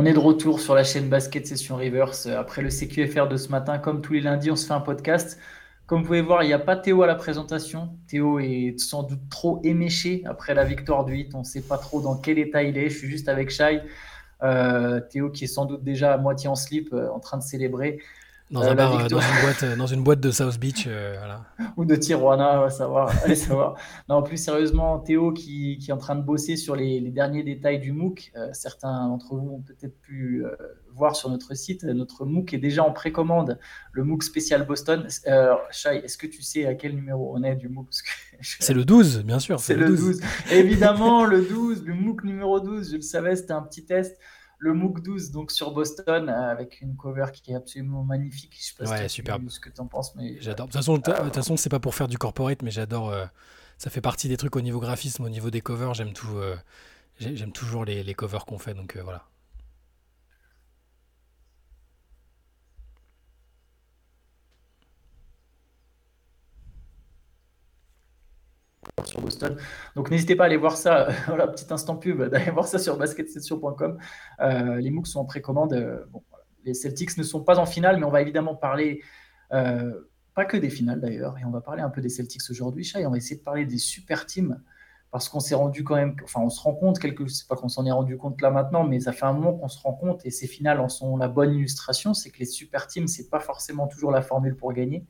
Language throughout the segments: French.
On est de retour sur la chaîne Basket Session Reverse euh, après le CQFR de ce matin. Comme tous les lundis, on se fait un podcast. Comme vous pouvez voir, il n'y a pas Théo à la présentation. Théo est sans doute trop éméché après la victoire du 8. On ne sait pas trop dans quel état il est. Je suis juste avec Shai. Euh, Théo qui est sans doute déjà à moitié en slip euh, en train de célébrer. Dans, Euh, un la bar, euh, dans, une boîte, dans une boîte de South Beach. euh, voilà. ou de Tijuana, on va savoir. Allez savoir. Non, plus sérieusement, Théo qui, qui est en train de bosser sur les, les derniers détails du MOOC. Certains d'entre vous ont peut-être pu voir sur notre site. Notre MOOC est déjà en précommande, le MOOC spécial Boston. Euh, Shai, est-ce que tu sais à quel numéro on est du MOOC? C'est le 12, bien sûr. c'est le 12. Évidemment, le 12, le MOOC numéro 12, je le savais, c'était un petit test. Le MOOC 12, donc sur Boston, euh, avec une cover qui est absolument magnifique. Je sais pas si Ouais, tu- ce que tu en penses, mais J'adore. De toute façon, de toute façon, c'est pas pour faire du corporate, mais j'adore. euh, ça fait partie des trucs au niveau graphisme, au niveau des covers. J'aime tout. euh, j'ai- J'aime toujours les, les covers qu'on fait, donc euh, voilà. Sur Boston. Donc n'hésitez pas à aller voir ça, voilà, petit instant pub, d'aller voir ça sur basketsession.com. Euh, les MOOC sont en précommande. Euh, bon. Les Celtics ne sont pas en finale, mais on va évidemment parler, euh, pas que des finales d'ailleurs, et on va parler un peu des Celtics aujourd'hui, Chai, on va essayer de parler des super teams, parce qu'on s'est rendu quand même, enfin on se rend compte, quelque, c'est pas qu'on s'en est rendu compte là maintenant, mais ça fait un moment qu'on se rend compte, et ces finales en sont la bonne illustration, c'est que les super teams, c'est pas forcément toujours la formule pour gagner.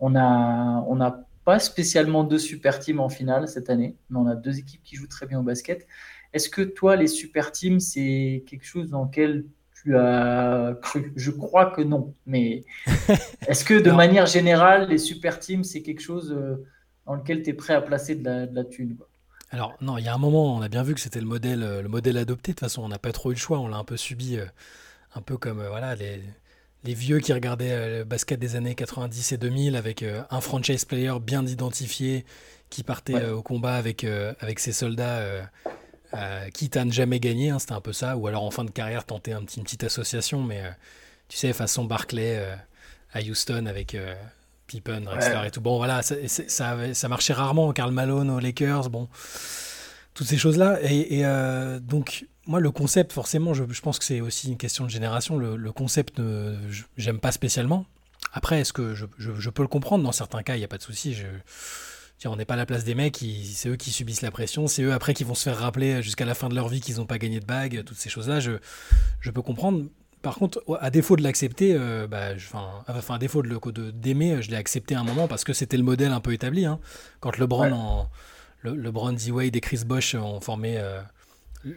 On a, on a pas spécialement deux super teams en finale cette année, mais on a deux équipes qui jouent très bien au basket. Est-ce que toi, les super teams, c'est quelque chose dans lequel tu as cru? Je crois que non, mais est-ce que de manière générale, les super teams, c'est quelque chose euh, dans lequel tu es prêt à placer de la, de la thune quoi? Alors, non, il y a un moment, on a bien vu que c'était le modèle, euh, le modèle adopté. De toute façon, on n'a pas trop eu le choix. On l'a un peu subi, euh, un peu comme voilà, les, les vieux qui regardaient euh, le basket des années 90 et 2000 avec euh, un franchise player bien identifié qui partait Ouais. euh, au combat avec, avec ses soldats, quitte à ne jamais gagner. hein, c'était un peu ça. Ou alors en fin de carrière, tenter un petit, une petite association. Mais tu sais, façon Barclay à Houston avec. Pippen, Drexler Ouais. et tout. Bon, voilà, ça, ça, marchait rarement. Karl Malone aux Lakers, bon, toutes ces choses-là. Et, et, euh, donc, moi, le concept, forcément, je, je pense que c'est aussi une question de génération. Le, le concept, euh, j'aime pas spécialement. Après, est-ce que je, je- je peux le comprendre? Dans certains cas, il n'y a pas de souci. On n'est pas à la place des mecs, c'est eux qui subissent la pression, c'est eux après qui vont se faire rappeler jusqu'à la fin de leur vie qu'ils n'ont pas gagné de bague, toutes ces choses-là, je, peux comprendre. Par contre, à défaut de l'accepter, euh, bah, enfin, à défaut de d'aimer, je l'ai accepté à un moment parce que c'était le modèle un peu établi. hein. Quand LeBron, Ouais. en, le, LeBron, D-Wade et Chris Bosh ont formé euh,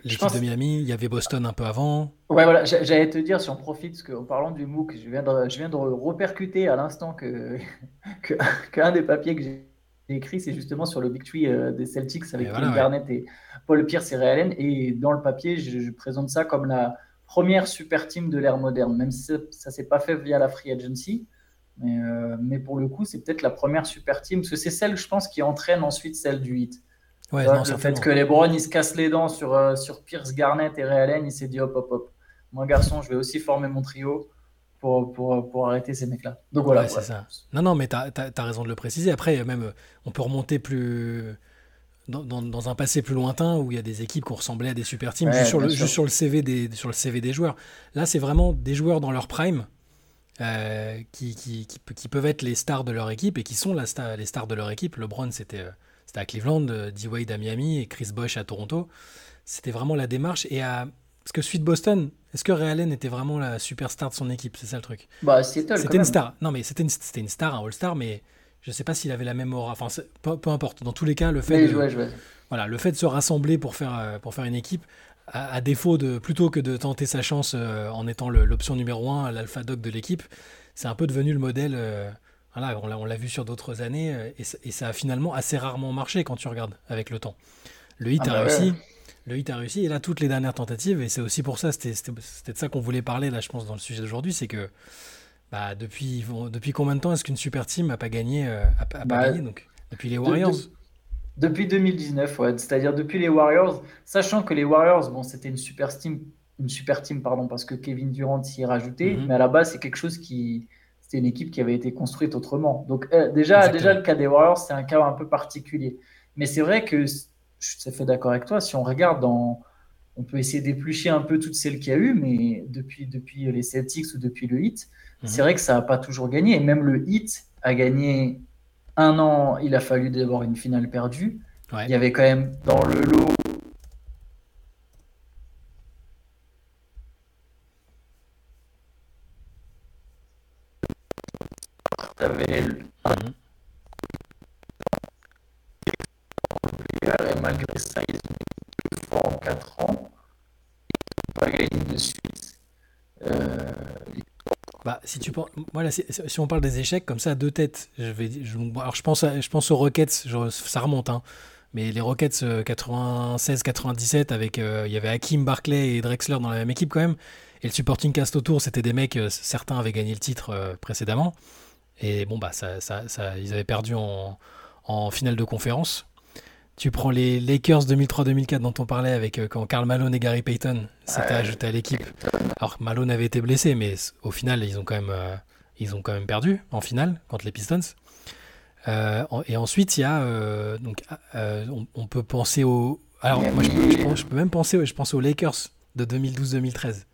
l'équipe pense- de Miami, il y avait Boston un peu avant. Ouais, voilà, j'a- j'allais te dire, si on profite, parce qu'en parlant du MOOC, je viens de, je viens de repercuter à l'instant que, qu'un des papiers que j'ai écrit, c'est justement sur le Big Tree euh, des Celtics avec Kevin voilà, ouais. Garnett et Paul Pierce et Ray Allen. Et dans le papier, je, je présente ça comme la première super team de l'ère moderne, même si ça ne s'est pas fait via la Free Agency. Mais, euh, mais pour le coup, c'est peut-être la première super team, parce que c'est celle, je pense, qui entraîne ensuite celle du 8. Ouais, non, le fait que LeBron il se casse les dents sur, euh, sur Pierce, Garnett et Ray Allen, il s'est dit hop hop hop. Moi garçon, je vais aussi former mon trio pour, pour, pour arrêter ces mecs-là. Donc voilà. Ouais, c'est ouais. ça. Non, non, mais tu as, raison de le préciser. Après, même, euh, on peut remonter plus. Dans, dans- dans un passé plus lointain où il y a des équipes qui ressemblé à des super teams Ouais, juste, sur le, juste sur, le CV des, sur le CV des joueurs. Là, c'est vraiment des joueurs dans leur prime euh, qui, qui, qui, pe- qui peuvent être les stars de leur équipe et qui sont la star- les stars de leur équipe. LeBron, c'était euh, à Cleveland, euh, D-Wade à Miami et Chris Bosh à Toronto. C'était vraiment la démarche. Et à. Parce que suite Boston, est-ce que Ray Allen était vraiment la superstar de son équipe? C'est ça le truc. Bah, C'était une star. Non, mais c'était une, star, un All-Star, mais je sais pas s'il avait la même aura. Enfin, peu, peu importe. Dans tous les cas, le fait, de, ouais, voilà, le fait de se rassembler pour faire, pour faire une équipe, à, à défaut de plutôt que de tenter sa chance euh, en étant l'option numéro un, l'alpha dog de l'équipe, c'est un peu devenu le modèle. euh, voilà, on l'a, vu sur d'autres années euh, et, ça- et ça a finalement assez rarement marché quand tu regardes avec le temps. Le hit Ah a bah réussi. ouais. Le hit a réussi et là toutes les dernières tentatives et c'est aussi pour ça c'était de ça qu'on voulait parler là je pense dans le sujet d'aujourd'hui c'est que Bah, depuis, depuis combien de temps est-ce qu'une super team n'a pas gagné, a, pas Bah, gagné donc, Depuis les Warriors? de- de- depuis 2019, ouais. C'est-à-dire depuis les Warriors, sachant que les Warriors, bon, c'était une super team, une super team, pardon, parce que Kevin Durant s'y est rajouté, Mhm. mais à la base, c'est quelque chose qui, c'était une équipe qui avait été construite autrement. Donc euh, déjà, Exactement. déjà le cas des Warriors, c'est un cas un peu particulier. Mais c'est vrai que je suis tout à fait d'accord avec toi. Si on regarde dans, on peut essayer d'éplucher un peu toutes celles qu'il y a eu, mais depuis, depuis les Celtics ou depuis le Heat, Mhm. c'est vrai que ça n'a pas toujours gagné. Et même le Heat a gagné un an, il a fallu d'abord une finale perdue. Ouais. Il y avait quand même dans le lot. T'avais le Mhm. meilleur et malgré ça, ils ont eu deux fois en quatre ans. Ils n'ont pas gagné de suite. Euh, Bah, si on parle des échecs comme ça à deux têtes, je pense, aux Rockets, ça remonte, hein. Mais les Rockets 96-97 avec, euh, il y avait Hakim, Barclay et Drexler dans la même équipe quand même. Et le supporting cast autour, c'était des mecs, euh, certains avaient gagné le titre euh, précédemment. Et bon, bah, ils avaient perdu en finale de conférence. Tu prends les Lakers 2003-2004 dont on parlait avec euh, quand Karl Malone et Gary Payton s'étaient Ouais. ajoutés à l'équipe. Alors Malone avait été blessé, mais au final, ils ont quand même, euh, ils ont quand même perdu en finale contre les Pistons. Euh, et ensuite, il y a donc euh, on, on peut penser au. Alors moi, je peux, je pense- je peux même penser, je pense aux Lakers de 2012-2013.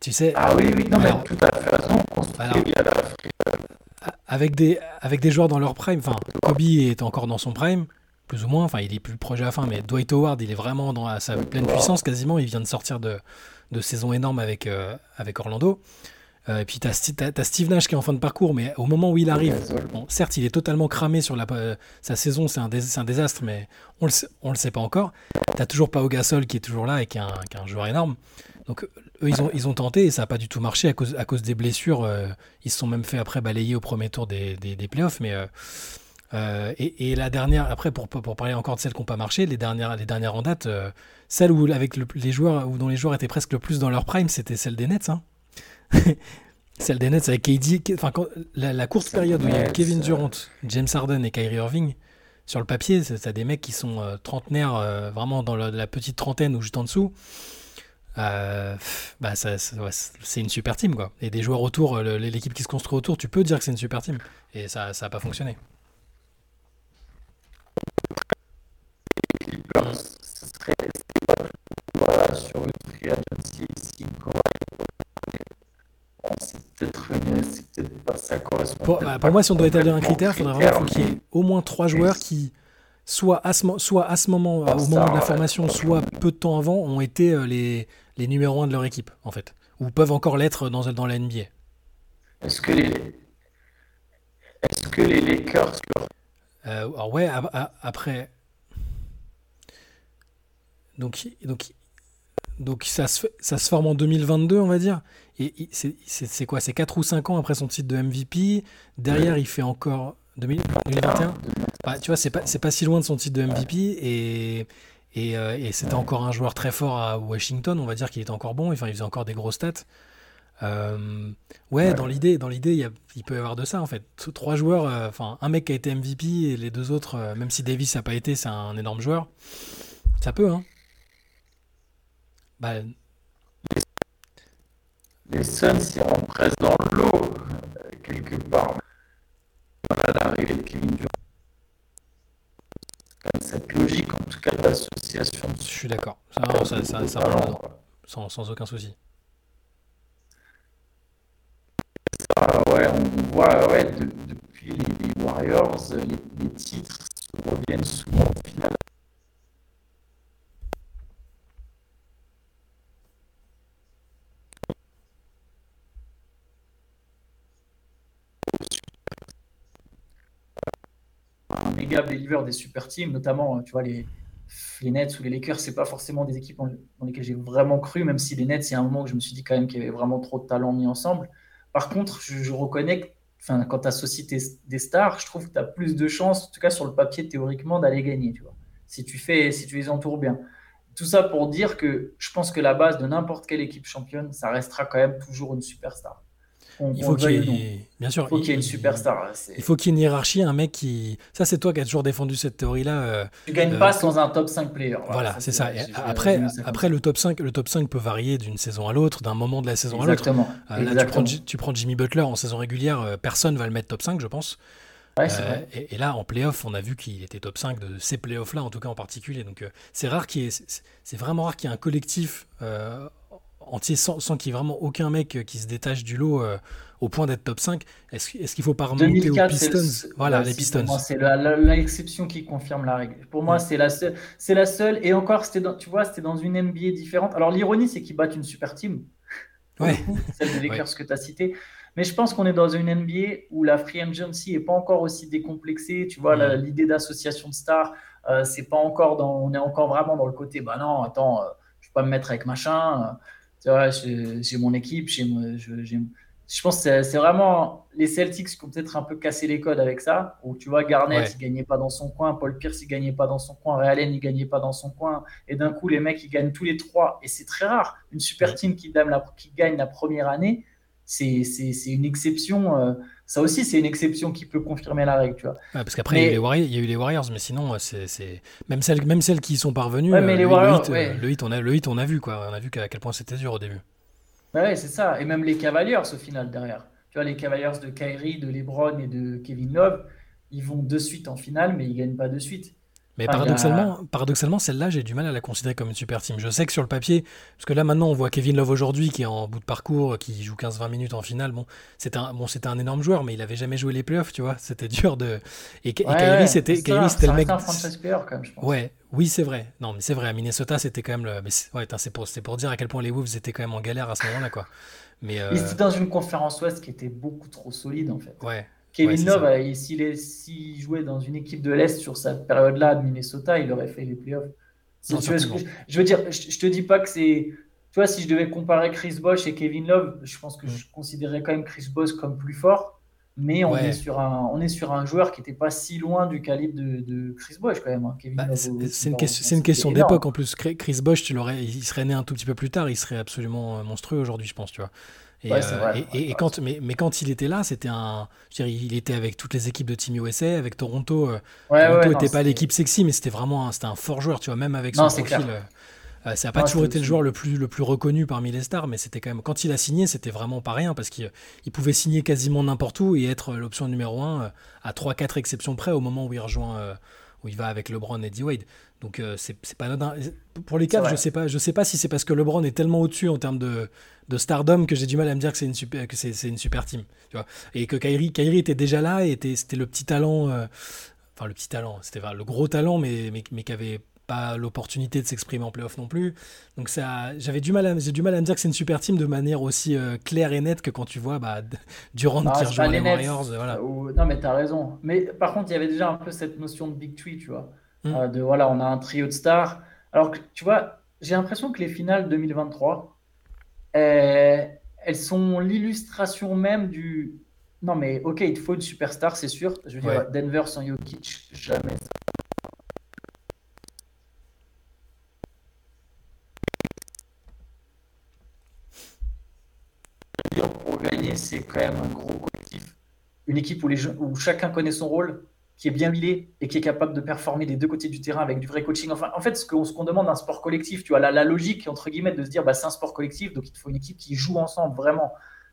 Tu sais, Ah oui, oui, non, mais tout à fait raison. Alors- avec des, avec des joueurs dans leur prime, enfin, Kobe est encore dans son prime, plus ou moins, enfin, il est plus proche à la fin, mais Dwight Howard, il est vraiment dans à sa pleine puissance quasiment, il vient de sortir de, de saison énorme avec, euh, avec Orlando. Euh, et puis, tu as, Steve Nash qui est en fin de parcours, mais au moment où il arrive, bon, certes, il est totalement cramé sur la, euh, sa saison, c'est un, dés- c'est un désastre, mais on le, on le sait pas encore. Tu toujours Pau Gasol qui est toujours là et qui est un, qui est un joueur énorme. Donc, eux, ils ont, ils ont tenté et ça n'a pas du tout marché à cause, à cause des blessures. ils se sont même fait après balayer au premier tour des, des, des playoffs. Mais, euh, et, et la dernière, après, pour, pour parler encore de celles qui n'ont pas marché, les dernières, les dernières en date, euh, celle où, avec le- les joueurs, où dont les joueurs étaient presque le plus dans leur prime, c'était celle des Nets. hein. celle des Nets avec KD. Enfin, la, la courte période où il y a eu Kevin euh, Durant, James Harden et Kyrie Irving, sur le papier, c'est des mecs qui sont euh, trentenaires, euh, vraiment dans la, la petite trentaine ou juste en dessous. Euh, bah ça, ça- ouais, c'est une super team quoi. Et des joueurs autour, l'équipe qui se construit autour, tu peux dire que c'est une super team. Et ça, ça a pas fonctionné. Clippers, ce serait pas voilà, sur le free agency si c'est peut-être une- c'est peut-être pas ça correspond Pour, bah, pour moi, si on doit établir un critère, il au faudrait vraiment qu'il y ait au moins trois joueurs qui, soit à ce, soit à ce moment, euh, au moment de la formation, soit peu de temps avant, ont été euh, les, les numéros 1 de leur équipe, en fait. Ou peuvent encore l'être dans, dans la NBA. Est-ce que les est-ce que les Lakers Euh, alors ouais, a- a- après. Donc, donc, donc ça, se, ça se forme en 2022, on va dire. Et c'est quoi? C'est 4 ou 5 ans après son titre de MVP. Derrière, il fait encore. 2000 2021 Bah, Tu vois, c'est pas, pas si loin de son titre de MVP. Et, et, euh, et c'était encore un joueur très fort à Washington. On va dire qu'il était encore bon. Enfin, il faisait encore des gros stats. Euh, ouais, dans l'idée, dans l'idée, il, peut y avoir de ça en fait. Trois joueurs, euh, enfin un mec qui a été MVP et les deux autres, euh, même si Davis n'a pas été, c'est un énorme joueur. Ça peut, hein. Bah, les Suns iront presque dans le lot euh, quelque part à l'arrivée de Kevin Durant cette logique en tout cas d'association je suis d'accord. Ça, ça, ça, ça sans, sans aucun souci. Ah ouais, on voit ouais, de- depuis les, les Warriors, les, les titres reviennent souvent au final. Un des super teams, notamment, tu vois, les, les Nets ou les Lakers, c'est pas forcément des équipes dans, lesquelles j'ai vraiment cru, même si les Nets, il y a un moment où je me suis dit quand même qu'il y avait vraiment trop de talent mis ensemble. Par contre, je, reconnais enfin, quand tu associes des stars, je trouve que tu as plus de chances, en tout cas sur le papier théoriquement, d'aller gagner, tu vois. Si tu fais, si tu les entoures bien. Tout ça pour dire que je pense que la base de n'importe quelle équipe championne, ça restera quand même toujours une superstar. On- Il faut qu'il y non. ait, bien sûr, Il faut qu'il y ait une il- superstar. c'est- Il faut qu'il y ait une hiérarchie, un mec qui. Ça, c'est toi qui as toujours défendu cette théorie-là. euh, Tu gagnes euh, pas sans un top 5 player. Voilà, c'est ça. Après, après le top 5, le top 5 peut varier d'une saison à l'autre, d'un moment de la saison à l'autre. Exactement. Euh, là, tu prends, tu prends Jimmy Butler en saison régulière, euh, personne va le mettre top 5, je pense. Ouais, c'est Euh, vrai. et, et là, en playoff, on a vu qu'il était top 5 de ces playoffs-là, en tout cas en particulier. Donc, euh, c'est rare qu'il y ait- c'est c'est vraiment rare qu'il y ait un collectif euh, entier sans, sans qu'il y ait vraiment aucun mec euh, qui se détache du lot euh, au point d'être top 5. Est-ce est-ce qu'il faut pas remonter aux 2004, c'est le- Pistons? Voilà, les Pistons. C'est l'exception qui confirme la règle. Pour moi, c'est la seule. La seule. Et encore, dans, tu vois, c'était dans une NBA différente. Alors l'ironie, c'est qu'ils battent une super team. Ouais. coup, celle des Lakers Ouais. que tu as cité. Mais je pense qu'on est dans une NBA où la free agency est pas encore aussi décomplexée. Tu vois, l'idée d'association de stars, euh, c'est pas encore dans. On est encore vraiment dans le côté. Bah non, attends, euh, je peux pas me mettre avec machin. Vois, j'ai mon équipe, j'ai je, je pense que c'est- vraiment les Celtics qui ont peut-être un peu cassé les codes avec ça. Où tu vois, Garnett, Ouais. il gagnait pas dans son coin, Paul Pierce, il gagnait pas dans son coin, Ray Allen, il gagnait pas dans son coin. Et d'un coup, les mecs, ils gagnent tous les trois. Et c'est très rare. Une super team qui, gagne la, qui gagne la première année, c'est une exception. euh, ça aussi, c'est une exception qui peut confirmer la règle, tu vois. Ouais, parce qu'après, il, y a eu Mais- les Warriors- il y a eu les Warriors, mais sinon, euh, c'est même, celles, même celles qui y sont parvenues, Ouais, mais euh, les le, Warriors, hit, ouais. le, hit, on a, le hit, on a vu, quoi. On a vu qu'à quel point c'était dur au début. Ouais, c'est ça. Et même les Cavaliers, au final, derrière. Tu vois, les Cavaliers de Kyrie, de LeBron et de Kevin Love, ils vont de suite en finale, mais ils gagnent pas de suite. Mais Ah, y a- paradoxalement, paradoxalement celle-là, j'ai du mal à la considérer comme une super team. Je sais que sur le papier, parce que là maintenant, on voit Kevin Love aujourd'hui qui est en bout de parcours, qui joue 15-20 minutes en finale. Bon, c'était un, bon, c'était un énorme joueur, mais il avait jamais joué les playoffs, tu vois. C'était dur de. Et, et Ouais, Kyrie, c'était Kyrie, c'était le mec. un player, quand même, je pense. Ouais, oui, c'est vrai. Non, mais c'est vrai. À Minnesota, c'était quand même le. Mais c'est- ouais, c'est pour, c'est pour dire à quel point les Wolves étaient quand même en galère à ce moment-là, quoi. Mais euh, Ils étaient dans une conférence Ouest qui était beaucoup trop solide, en fait. ouais, Kevin Ouais, Love, euh, s'il jouait dans une équipe de l'Est sur cette période-là de Minnesota, il aurait fait les playoffs. Si Non, veux je, veux dire, je, je te dis pas que c'est. Tu vois, si je devais comparer Chris Bosh et Kevin Love, je pense que Mm. je considérerais quand même Chris Bosh comme plus fort. Mais on, Ouais. est sur un, on est sur un joueur qui n'était pas si loin du calibre de, de Chris Bosh, quand même. hein. Bah, c'est une, question- une d'époque en plus. Chris Bosh, tu l'aurais, il serait né un tout petit peu plus tard, il serait absolument monstrueux aujourd'hui, je pense, tu vois. Et, Ouais, euh, vrai, et- et- quand, mais, mais quand il était là, c'était un, je veux dire, il était avec toutes les équipes de Team USA, avec Toronto. euh, Ouais, Toronto ouais, non, n'était pas l'équipe sexy, mais c'était vraiment, un, c'était un fort joueur, tu vois, même avec Non, son profil. euh, euh, ça n'a pas Non, toujours été le joueur le plus, le plus reconnu parmi les stars, mais c'était quand même, quand il a signé, c'était vraiment pas rien parce qu'il il pouvait signer quasiment n'importe où et être l'option numéro un euh, à 3-4 exceptions près au moment où il rejoint, où il va avec LeBron et D-Wade. Donc euh, c'est pas anodin. Pour les Cavs, je sais pas, je sais pas si c'est parce que LeBron est tellement au-dessus en termes de, de stardom que j'ai du mal à me dire que c'est une super, que c'est c'est une super team, tu vois. Et que Kyrie, Kyrie était déjà là et était, c'était le petit talent, euh, enfin le petit talent, c'était enfin, le gros talent, mais, mais, mais qui avait pas l'opportunité de s'exprimer en playoff non plus. Donc ça, j'avais du mal à, j'ai du mal à me dire que c'est une super team de manière aussi euh, claire et nette que quand tu vois bah, Durant Non, qui rejoint les. Warriors, euh, voilà. Ou- Non, mais tu as raison. Mais par contre, il y avait déjà un peu cette notion de Big Tree, tu vois. Mm. Euh, de voilà, on a un trio de stars. Alors que, tu vois, j'ai l'impression que les finales 2023, euh, elles sont l'illustration même du. Non, mais ok, il te faut une superstar, c'est sûr. Je veux dire. Denver sans Jokic, jamais. Pour c'est quand même un gros collectif. Une équipe où, les jeux- où chacun connaît son rôle, qui est bien huilé et qui est capable de performer des deux côtés du terrain avec du vrai coaching. Enfin, en fait, ce qu'on ce qu'on demande d'un sport collectif, tu vois, la, la logique, entre guillemets, de se dire, bah, c'est un sport collectif, donc il faut une équipe qui joue ensemble, vraiment,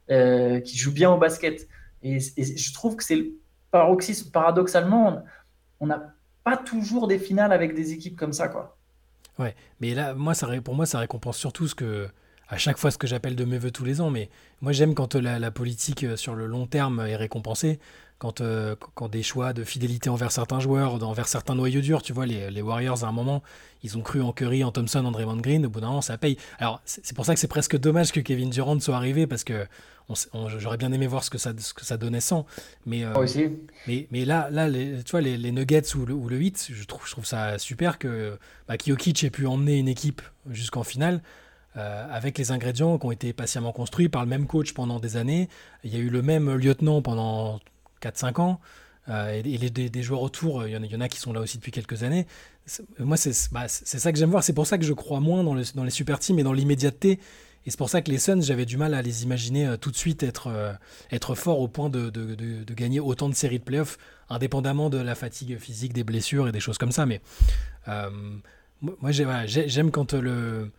euh, qui joue bien au basket. Et, et je trouve que c'est le paroxysme, paradoxalement, on n'a pas toujours des finales avec des équipes comme ça, quoi. Ouais, mais là, moi, ça, pour moi, ça récompense surtout ce que, à chaque fois, ce que j'appelle de mes voeux tous les ans. Mais moi, j'aime quand euh, la, la politique euh, sur le long terme est récompensée, quand, euh, quand des choix de fidélité envers certains joueurs, envers certains noyaux durs. Tu vois, les, les Warriors, à un moment, ils ont cru en Curry, en Thompson, en Draymond Green. Au bout d'un moment, ça paye. Alors, c'est pour ça que c'est presque dommage que Kevin Durant soit arrivé, parce que j'aurais bien aimé voir ce que ça, ce que ça donnait sans. Mais, euh, aussi. mais, mais là, là les, tu vois, les, les Nuggets ou le, ou le 8, je trouve, je trouve ça super que bah, Jokic ait pu emmener une équipe jusqu'en finale euh, avec les ingrédients qui ont été patiemment construits par le même coach pendant des années. Il y a eu le même lieutenant pendant 4-5 ans. euh, et et des, joueurs autour, il y, en a, il y en a qui sont là aussi depuis quelques années. Moi, c'est bah, ça que j'aime voir. C'est pour ça que je crois moins dans, le- dans les super teams et dans l'immédiateté. Et c'est pour ça que les Suns, j'avais du mal à les imaginer euh, tout de suite être, euh, être forts au point de, de, de, gagner autant de séries de playoffs, indépendamment de la fatigue physique, des blessures et des choses comme ça. Mais euh, moi, j'aime quand le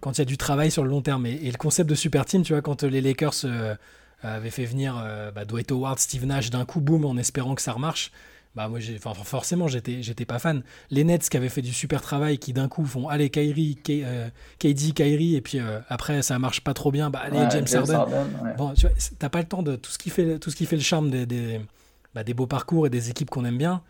quand il y a du travail sur le long terme. Et, et le concept de super team, tu vois, quand les Lakers euh, avaient fait venir euh, bah, Dwight Howard, Steve Nash d'un coup, boum, en espérant que ça remarche. Bah moi, j'ai- forcément, j'étais, j'étais pas fan. Les Nets qui avaient fait du super travail, qui d'un coup font allez Kyrie, K- euh, KD, Kyrie, et puis euh, après ça marche pas trop bien, bah allez Ouais, James, Harden. ouais. Bon, tu vois, t'as pas le temps de tout ce qui fait, tout ce qui fait le charme des, des, bah, des beaux parcours et des équipes qu'on aime bien.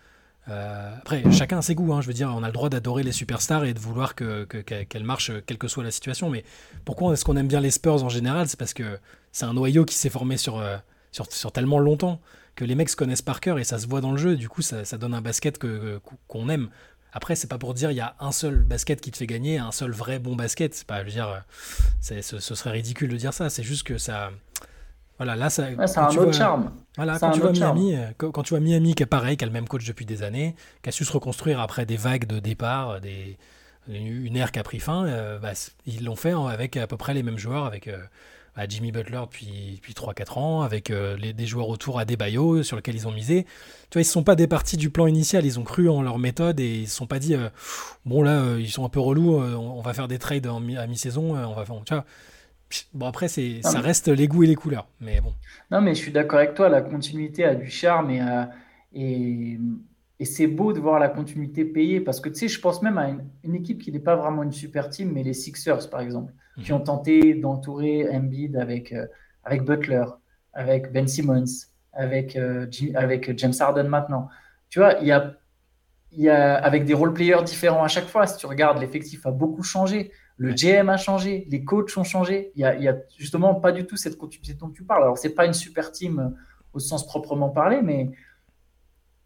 Euh, après, chacun a ses goûts. hein, je veux dire, on a le droit d'adorer les superstars et de vouloir que, que- qu'elles qu'elles marchent, quelle que soit la situation. Mais pourquoi est-ce qu'on aime bien les Spurs en général? C'est parce que c'est un noyau qui s'est formé sur, euh, sur, tellement longtemps que les mecs se connaissent par cœur et ça se voit dans le jeu. Du coup, ça, donne un basket que, qu'on aime. Après, c'est pas pour dire il y a un seul basket qui te fait gagner, un seul vrai bon basket. C'est pas, je veux dire, euh, ce serait ridicule de dire ça. C'est juste que ça. Voilà, là, ça. Ouais, quand un autre vois- charme. voilà, quand tu vois. Miami, euh, quand, quand tu vois Miami qui est pareil, qui a le même coach depuis des années, qui a su se reconstruire après des vagues de départ, euh, des, une ère qui a pris fin, euh, bah, ils l'ont fait avec à peu près les mêmes joueurs, avec euh, bah, Jimmy Butler depuis, depuis 3-4 ans, avec euh, les, des joueurs autour à Debayo sur lesquels ils ont misé. Tu vois, ils ne sont pas départis du plan initial, ils ont cru en leur méthode et ils ne se sont pas dit, bon là, ils sont un peu relous, on, on va faire des trades en à mi-saison, on va faire, tu vois. Bon après, c'est, ça mais- reste les goûts et les couleurs, mais bon. Non, mais je suis d'accord avec toi, la continuité a du charme et, et c'est beau de voir la continuité payer parce que tu sais, je pense même à une, une équipe qui n'est pas vraiment une super team, mais les Sixers par exemple, qui Mhm. ont tenté d'entourer Embiid avec, euh, avec Butler, avec Ben Simmons, avec, euh, avec James Harden maintenant. Tu vois, il y a, il y a avec des role players différents à chaque fois. Si tu regardes, l'effectif a beaucoup changé. Le. GM a changé, les coachs ont changé. Il y a, il y a justement pas du tout cette continuité dont tu parles. Alors, c'est pas une super team euh, au sens proprement parlé, mais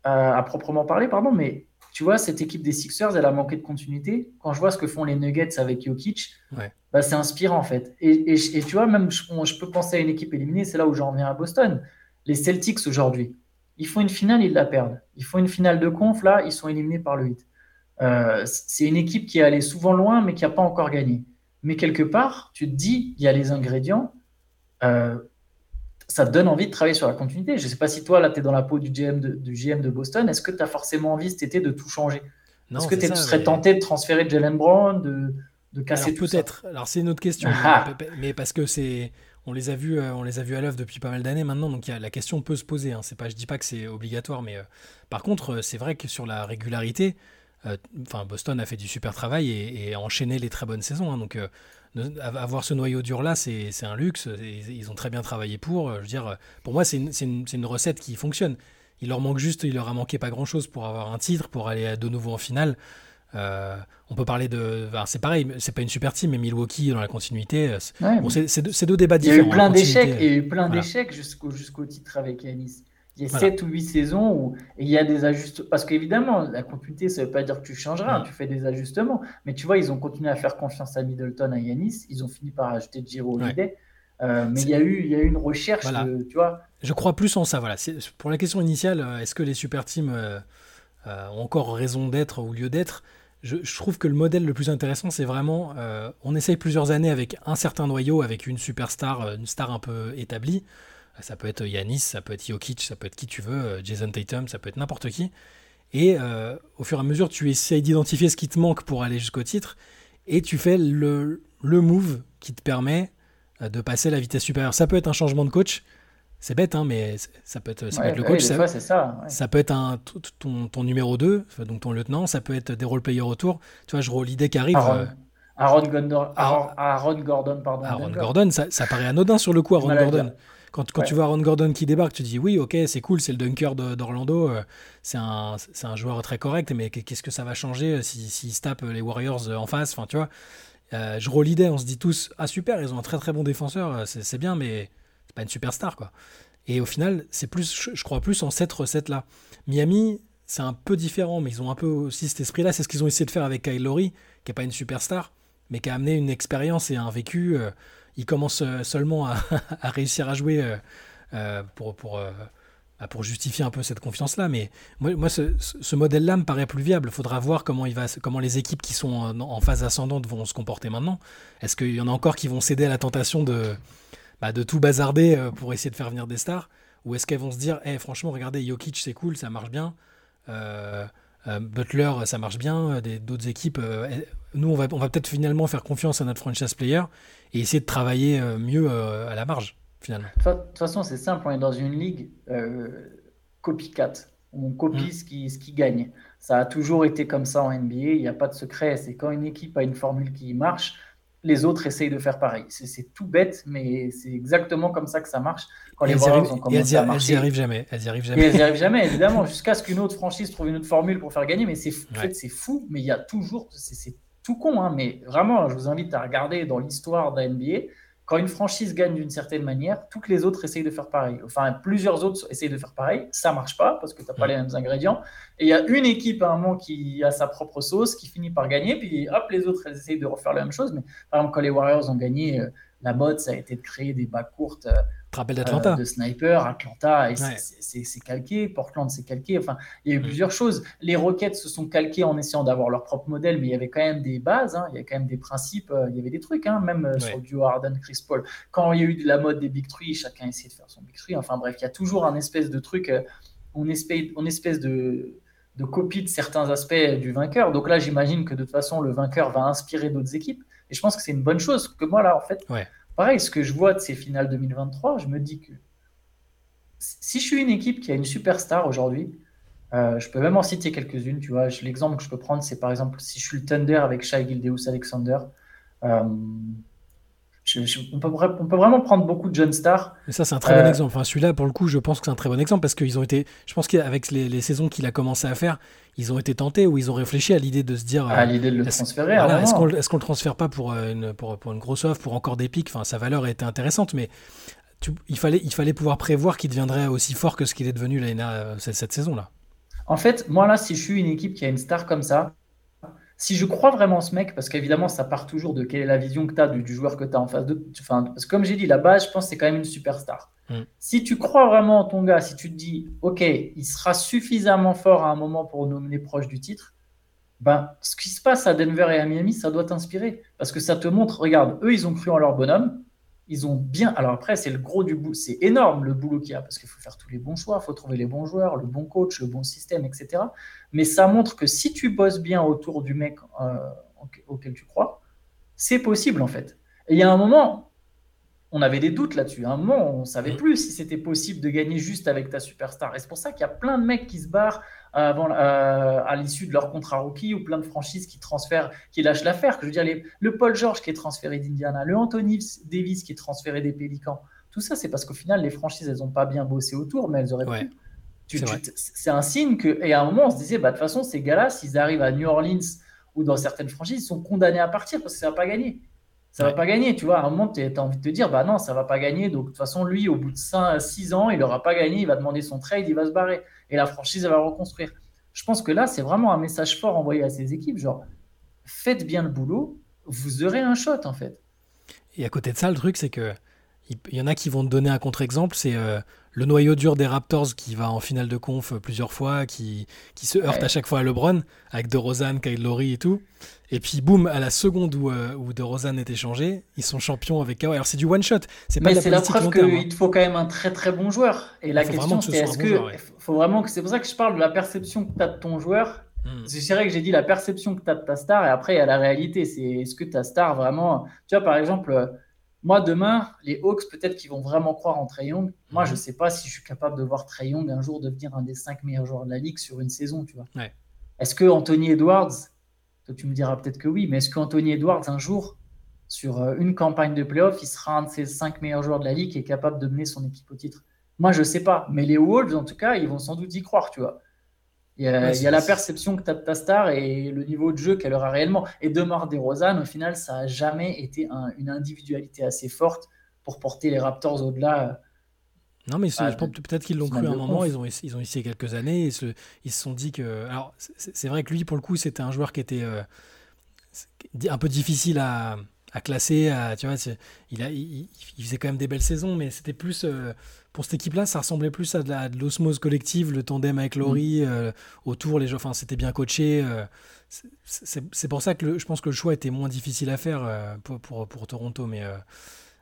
euh, à proprement parler, pardon, mais tu vois, cette équipe des Sixers, elle a manqué de continuité. Quand je vois ce que font les Nuggets avec Jokic, Ouais. bah, c'est inspirant en fait. Et, et- et tu vois, même je, on- je peux penser à une équipe éliminée, c'est là où j'en reviens à Boston. Les Celtics aujourd'hui, ils font une finale, ils la perdent. Ils font une finale de conf, là, ils sont éliminés par le 8. Euh, c'est une équipe qui est allée souvent loin, mais qui n'a pas encore gagné. Mais quelque part, tu te dis, il y a les ingrédients, euh, ça te donne envie de travailler sur la continuité. Je ne sais pas si toi, là, tu es dans la peau du GM de, du GM de Boston, est-ce que tu as forcément envie cet été de tout changer? Est-ce que tu serais mais- tenté de transférer Jalen Brown, de, de casser peut-être. Alors c'est une autre question. Ah. mais, mais parce que c'est, on les a vus, euh, on les a vus à l'œuvre depuis pas mal d'années maintenant. Donc il y a- la question peut se poser. Hein. C'est pas, je dis pas que c'est obligatoire, mais euh, par contre c'est vrai que sur la régularité, enfin Boston a fait du super travail et, et a enchaîné les très bonnes saisons. hein. donc euh, avoir ce noyau dur là, c'est un luxe. et ils ont très bien travaillé pour. euh, je veux dire, euh, pour moi c'est une, recette qui fonctionne. Il leur manque juste, il leur a manqué pas grand chose pour avoir un titre, pour aller de nouveau en finale. Euh, on peut parler de. enfin, c'est pareil, c'est pas une super team, mais Milwaukee dans la continuité. euh, c'est- Ouais, bon, deux, débats Il y a différents. eu plein d'échecs il y a eu plein voilà. d'échecs jusqu'au jusqu'au titre avec Yanis. Il y a Voilà. 7 ou 8 saisons où il y a des ajustements. Parce qu'évidemment, la continuité, ça ne veut pas dire que tu changeras, tu fais des ajustements. Mais tu vois, ils ont continué à faire confiance à Middleton, à Yanis. Ils ont fini par ajouter Giro Ouais. Holiday. Euh, mais il y, a eu, il y a eu une recherche, Voilà. de, tu vois. Je crois plus en ça. Voilà. Pour la question initiale, euh, est-ce que les super teams euh, euh, ont encore raison d'être ou lieu d'être? Je, je trouve que le modèle le plus intéressant, c'est vraiment, on essaye plusieurs années avec un certain noyau, avec une superstar, une star un peu établie. Ça peut être Yanis, ça peut être Jokic, ça peut être qui tu veux, euh, Jason Tatum, ça peut être n'importe qui. Et euh, au fur et à mesure, tu essayes d'identifier ce qui te manque pour aller jusqu'au titre, et tu fais le, le move qui te permet euh, de passer à la vitesse supérieure. Ça peut être un changement de coach. C'est bête, hein, mais ça peut être, ça peut Ouais, être le coach. des ça- fois, ça. ouais. ça peut être un, ton, ton numéro 2, donc ton lieutenant, ça peut être des role-players autour. Tu vois, je l'idée qui arrive. Aaron, euh, Aaron, Gondor- Aaron- Aaron- Aaron Gordon, pardon. Aaron. Gordon, ça, ça paraît anodin sur le coup, Aaron. Gordon. Quand, quand Ouais. tu vois Aaron Gordon qui débarque, tu te dis oui, ok, c'est cool, c'est le dunker d'Orlando, euh, c'est un, un joueur très correct, mais qu'est-ce que ça va changer euh, si- s'il se tape les Warriors euh, en face Enfin, tu vois, euh, je on se dit tous ah super, ils ont un très très bon défenseur, euh, c'est bien, mais c'est pas une superstar quoi. Et au final, c'est plus, je, crois plus en cette recette-là. Miami, c'est un peu différent, mais ils ont un peu aussi cet esprit-là. C'est ce qu'ils ont essayé de faire avec Kyle Lowry, qui n'est pas une superstar, mais qui a amené une expérience et un vécu. euh, il commence euh, seulement à, réussir à jouer euh, euh, pour, pour, bah, pour justifier un peu cette confiance-là. Mais moi, moi ce, modèle-là me paraît plus viable. Il faudra voir comment, il va, comment les équipes qui sont en, phase ascendante vont se comporter maintenant. Est-ce qu'il y en a encore qui vont céder à la tentation de, bah, de tout bazarder pour essayer de faire venir des stars? Ou est-ce qu'elles vont se dire, hey, franchement, regardez, Jokic, c'est cool, ça marche bien. Butler, ça marche bien. D'autres équipes, nous, on va, on va peut-être finalement faire confiance à notre franchise player et essayer de travailler mieux à la marge, finalement. De toute façon, c'est simple, on est dans une ligue copycat. On copie mm. ce, qui, ce qui gagne. Ça a toujours été comme ça en NBA, il n'y a pas de secret. C'est quand une équipe a une formule qui marche, les autres essayent de faire pareil. C'est tout bête, mais c'est exactement comme ça que ça marche. Quand les Warriors ont commencé à marcher. Elles n'y arrivent jamais. Elles n'y arrivent jamais. elles n'y arrivent jamais, évidemment, jusqu'à ce qu'une autre franchise trouve une autre formule pour faire gagner. Mais c'est en fait, c'est fou, mais il y a toujours, c'est tout con, hein, mais vraiment, je vous invite à regarder dans l'histoire de la NBA quand une franchise gagne d'une certaine manière, toutes les autres essayent de faire pareil. Enfin, plusieurs autres essayent de faire pareil. Ça marche pas parce que tu n'as pas les mêmes ingrédients. Et il y a une équipe à un moment qui a sa propre sauce, qui finit par gagner. Puis hop, les autres elles essayent de refaire la même chose. Mais par exemple, quand les Warriors ont gagné, euh, la mode, ça a été de créer des bas courtes. Euh. Euh, de sniper, Atlanta, c'est calqué, Portland c'est calqué. Enfin, il y a eu mm. plusieurs choses. Les Rockets se sont calqués en essayant d'avoir leur propre modèle, mais il y avait quand même des bases, hein. il y avait quand même des principes, euh, il y avait des trucs, hein, même euh, sur du Harden, Chris Paul. Quand il y a eu de la mode des Big Three, chacun essayait de faire son Big Three. Enfin bref, il y a toujours un espèce de truc, on espèce, on espèce de de copie de certains aspects du vainqueur. Donc là, j'imagine que de toute façon, le vainqueur va inspirer d'autres équipes. Et je pense que c'est une bonne chose. Que moi, là, en fait, ouais pareil, ce que je vois de ces finales 2023, je me dis que si je suis une équipe qui a une superstar aujourd'hui, euh, je peux même en citer quelques-unes. Tu vois, l'exemple que je peux prendre, c'est par exemple si je suis le Thunder avec Shai Gildeus Alexander. Euh, on, peut, vraiment prendre beaucoup de jeunes stars. Mais ça, c'est un très bon euh, exemple. Enfin, celui-là, pour le coup, je pense que c'est un très bon exemple parce qu'ils ont été. Je pense qu'avec les, saisons qu'il a commencé à faire, ils ont été tentés ou ils ont réfléchi à l'idée de se dire. À l'idée de le transférer. est-ce qu'on est le transfère pas pour une, pour, une grosse offre, pour encore des pics? Enfin, sa valeur a été intéressante, mais il, fallait, il fallait pouvoir prévoir qu'il deviendrait aussi fort que ce qu'il est devenu cette, cette saison-là. En fait, moi, là, si je suis une équipe qui a une star comme ça, si je crois vraiment ce mec, parce qu'évidemment, ça part toujours de quelle est la vision que tu as du, joueur que tu as en face de. Enfin, parce que comme j'ai dit, la base, je pense c'est quand même une superstar. Mm. Si tu crois vraiment en ton gars, si tu te dis, OK, il sera suffisamment fort à un moment pour nous mener proche du titre, ben, ce qui se passe à Denver et à Miami, ça doit t'inspirer. Parce que ça te montre, regarde, eux, ils ont cru en leur bonhomme ils ont bien. Alors après, c'est le gros du bout. C'est énorme le boulot qu'il y a parce qu'il faut faire tous les bons choix, il faut trouver les bons joueurs, le bon coach, le bon système, etc. Mais ça montre que si tu bosses bien autour du mec euh, auquel tu crois, c'est possible en fait. Et il y a un moment, on avait des doutes là-dessus. À un moment, on savait mmh. plus si c'était possible de gagner juste avec ta superstar. Et c'est pour ça qu'il y a plein de mecs qui se barrent avant, euh, à l'issue de leur contrat rookie ou plein de franchises qui transfèrent, qui lâchent l'affaire. Je veux dire, le Paul George qui est transféré d'Indiana, le Anthony Davis qui est transféré des Pélicans. Tout ça, c'est parce qu'au final, les franchises, elles n'ont pas bien bossé autour, mais elles auraient pu. C'est un signe que, et à un moment, on se disait, bah, de toute façon, ces gars-là, s'ils arrivent à New Orleans ou dans certaines franchises, ils sont condamnés à partir parce que ça va pas gagner ça va pas gagner, tu vois. À un moment, tu as envie de te dire, bah non, ça va pas gagner. Donc, de toute façon, lui, au bout de 5, 6 ans, il n'aura pas gagné, il va demander son trade, il va se barrer. Et la franchise, elle va reconstruire. Je pense que là, c'est vraiment un message fort envoyé à ces équipes, genre, faites bien le boulot, vous aurez un shot, en fait. Et à côté de ça, le truc, c'est que il y en a qui vont te donner un contre-exemple, c'est euh, le noyau dur des Raptors qui va en finale de conf plusieurs fois, qui, qui se heurte à chaque fois à LeBron, avec DeRozan, Kyle Lowry et tout. Et puis boum, à la seconde où, euh, où DeRozan est échangé, ils sont champions avec Kawhi. Alors c'est du one-shot, c'est pas Mais c'est la preuve qu'il hein. te faut quand même un très très bon joueur. Et la question c'est est-ce que... faut vraiment que... C'est pour ça que je parle de la perception que tu as de ton joueur. Hmm. C'est vrai que j'ai dit la perception que tu as de ta star, et après il y a la réalité. C'est est-ce que ta star vraiment... Tu vois par exemple moi, demain, les Hawks, peut-être qu'ils vont vraiment croire en Trey Young. Moi, je ne mhm. sais pas si je suis capable de voir Trey Young un jour devenir un des cinq meilleurs joueurs de la ligue sur une saison, tu vois. Est-ce que Anthony Edwards, toi, tu me diras peut-être que oui, mais est-ce qu'Anthony Edwards, un jour, sur euh, une campagne de playoff, il sera un de ces cinq meilleurs joueurs de la ligue et capable de mener son équipe au titre? Moi, je ne sais pas. Mais les Wolves, en tout cas, ils vont sans doute y croire, tu vois. Il y a, la perception que tu as de ta star et le niveau de jeu qu'elle aura réellement. Et Demar DeRozan, au final, ça n'a jamais été une individualité assez forte pour porter les Raptors au-delà. Non, mais bah, peut-être qu'ils l'ont cru à un moment, ils ont, ils ont essayé quelques années, et ils se sont dit que... Alors, c'est vrai que lui, pour le coup, c'était un joueur qui était euh, un peu difficile à, classer. À, tu vois, il, a, il, faisait quand même des belles saisons, mais c'était plus... Euh, pour cette équipe-là, ça ressemblait plus à de l'osmose collective, le tandem avec Laurie, mm. euh, autour, les gens, enfin, c'était bien coaché. Euh, c'est pour ça que je pense que le choix était moins difficile à faire euh, pour, pour, pour, Toronto, mais,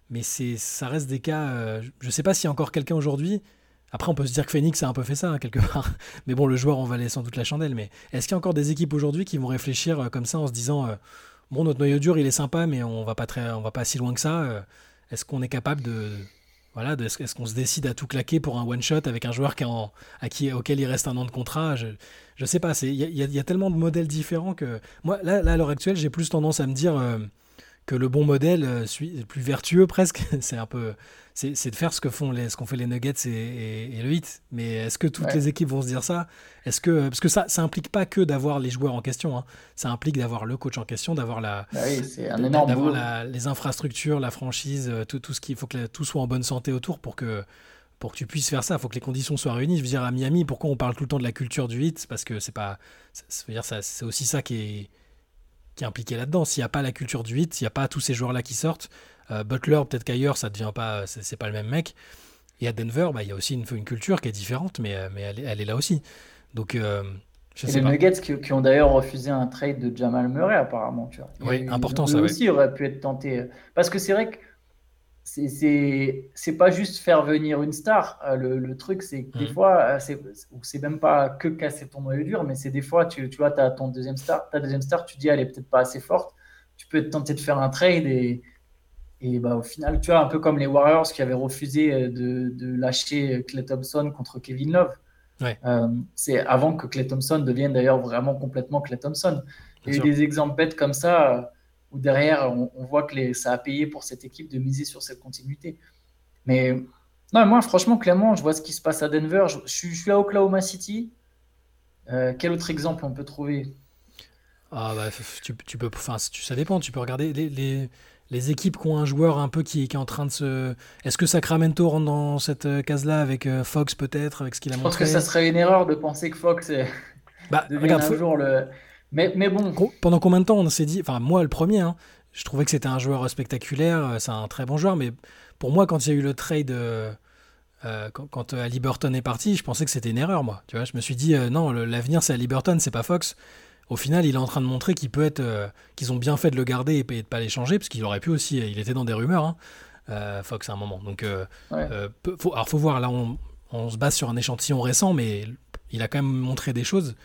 mais ça reste des cas. je ne sais pas s'il y a encore quelqu'un aujourd'hui. Après, on peut se dire que Phoenix a un peu fait ça, hein, quelque part. Mais bon, le joueur en valait sans doute la chandelle. Mais est-ce qu'il y a encore des équipes aujourd'hui qui vont réfléchir comme ça en se disant Bon, notre noyau dur, il est sympa, mais on va pas, très, on va pas si loin que ça. Est-ce qu'on est capable de, voilà, est-ce qu'on se décide à tout claquer pour un one shot avec un joueur qui à qui, auquel il reste un an de contrat? Je ne sais pas. Il y, a tellement de modèles différents que moi, là, à l'heure actuelle, j'ai plus tendance à me dire euh, que le bon modèle, euh, plus vertueux presque, c'est un peu c'est de faire ce que font les, ce qu'ont fait les Nuggets et, le Heat. Mais est-ce que toutes les équipes vont se dire ça? Est-ce que parce que ça, ça implique pas que d'avoir les joueurs en question. Hein. Ça implique d'avoir le coach en question, d'avoir la, bah les infrastructures, la franchise, euh, tout, tout ce qu'il faut que tout soit en bonne santé autour pour que pour que tu puisses faire ça, il faut que les conditions soient réunies. Je veux dire, à Miami, pourquoi on parle tout le temps de la culture du hit Parce que c'est pas, c'est aussi ça qui est, qui est impliqué là-dedans. S'il n'y a pas la culture du hit, s'il n'y a pas tous ces joueurs-là qui sortent, euh, Butler, peut-être qu'ailleurs, ça devient pas, c'est pas le même mec. Et à Denver, bah, il y a aussi une, une, culture qui est différente, mais, euh, mais elle, elle est là aussi. Donc, euh, je les Nuggets qui, ont d'ailleurs refusé un trade de Jamal Murray, apparemment. Tu vois. Oui, important ça. aussi aurait pu être tenté. Parce que c'est vrai que c'est pas juste faire venir une star. Le, truc, c'est que des mhm. fois, c'est même pas que casser ton noyau dur, mais c'est des fois, tu, tu vois, tu as ton deuxième star, ta deuxième star, tu dis, elle est peut-être pas assez forte. Tu peux tenté de faire un trade et, et bah, au final, tu vois, un peu comme les Warriors qui avaient refusé euh, de, lâcher Clay Thompson contre Kevin Love. Euh, c'est avant que Clay Thompson devienne d'ailleurs vraiment complètement Clay Thompson. Il y a eu des exemples bêtes comme ça euh, où derrière, on, voit que les, ça a payé pour cette équipe de miser sur cette continuité. Mais non, moi, franchement, clairement, je vois ce qui se passe à Denver. Je, suis à Oklahoma City. quel autre exemple on peut trouver? Ah bah, tu, peux, enfin, ça dépend. Tu peux regarder les les équipes qui ont un joueur un peu qui, est en train de se. Est-ce que Sacramento rentre dans cette euh, case-là avec euh, Fox peut-être, avec ce qu'il a montré Je pense que ça serait une erreur de penser que Fox est... bah, regarde, un jour le. Mais, mais bon. Pendant combien de temps on s'est dit. Enfin, moi le premier, hein, je trouvais que c'était un joueur spectaculaire, euh, c'est un très bon joueur, mais pour moi, quand il y a eu le trade. quand, quand Ali Burton est parti, je pensais que c'était une erreur, moi. Tu vois, je me suis dit, non, l'avenir c'est Ali Burton, c'est pas Fox au final, il est en train de montrer qu'il peut être, euh, qu'ils ont bien fait de le garder et, de ne pas l'échanger, parce qu'il aurait pu aussi, il était dans des rumeurs, hein, euh, Fox à un moment. Donc, euh, faut, alors faut voir, là on, se base sur un échantillon récent, mais il a quand même montré des choses.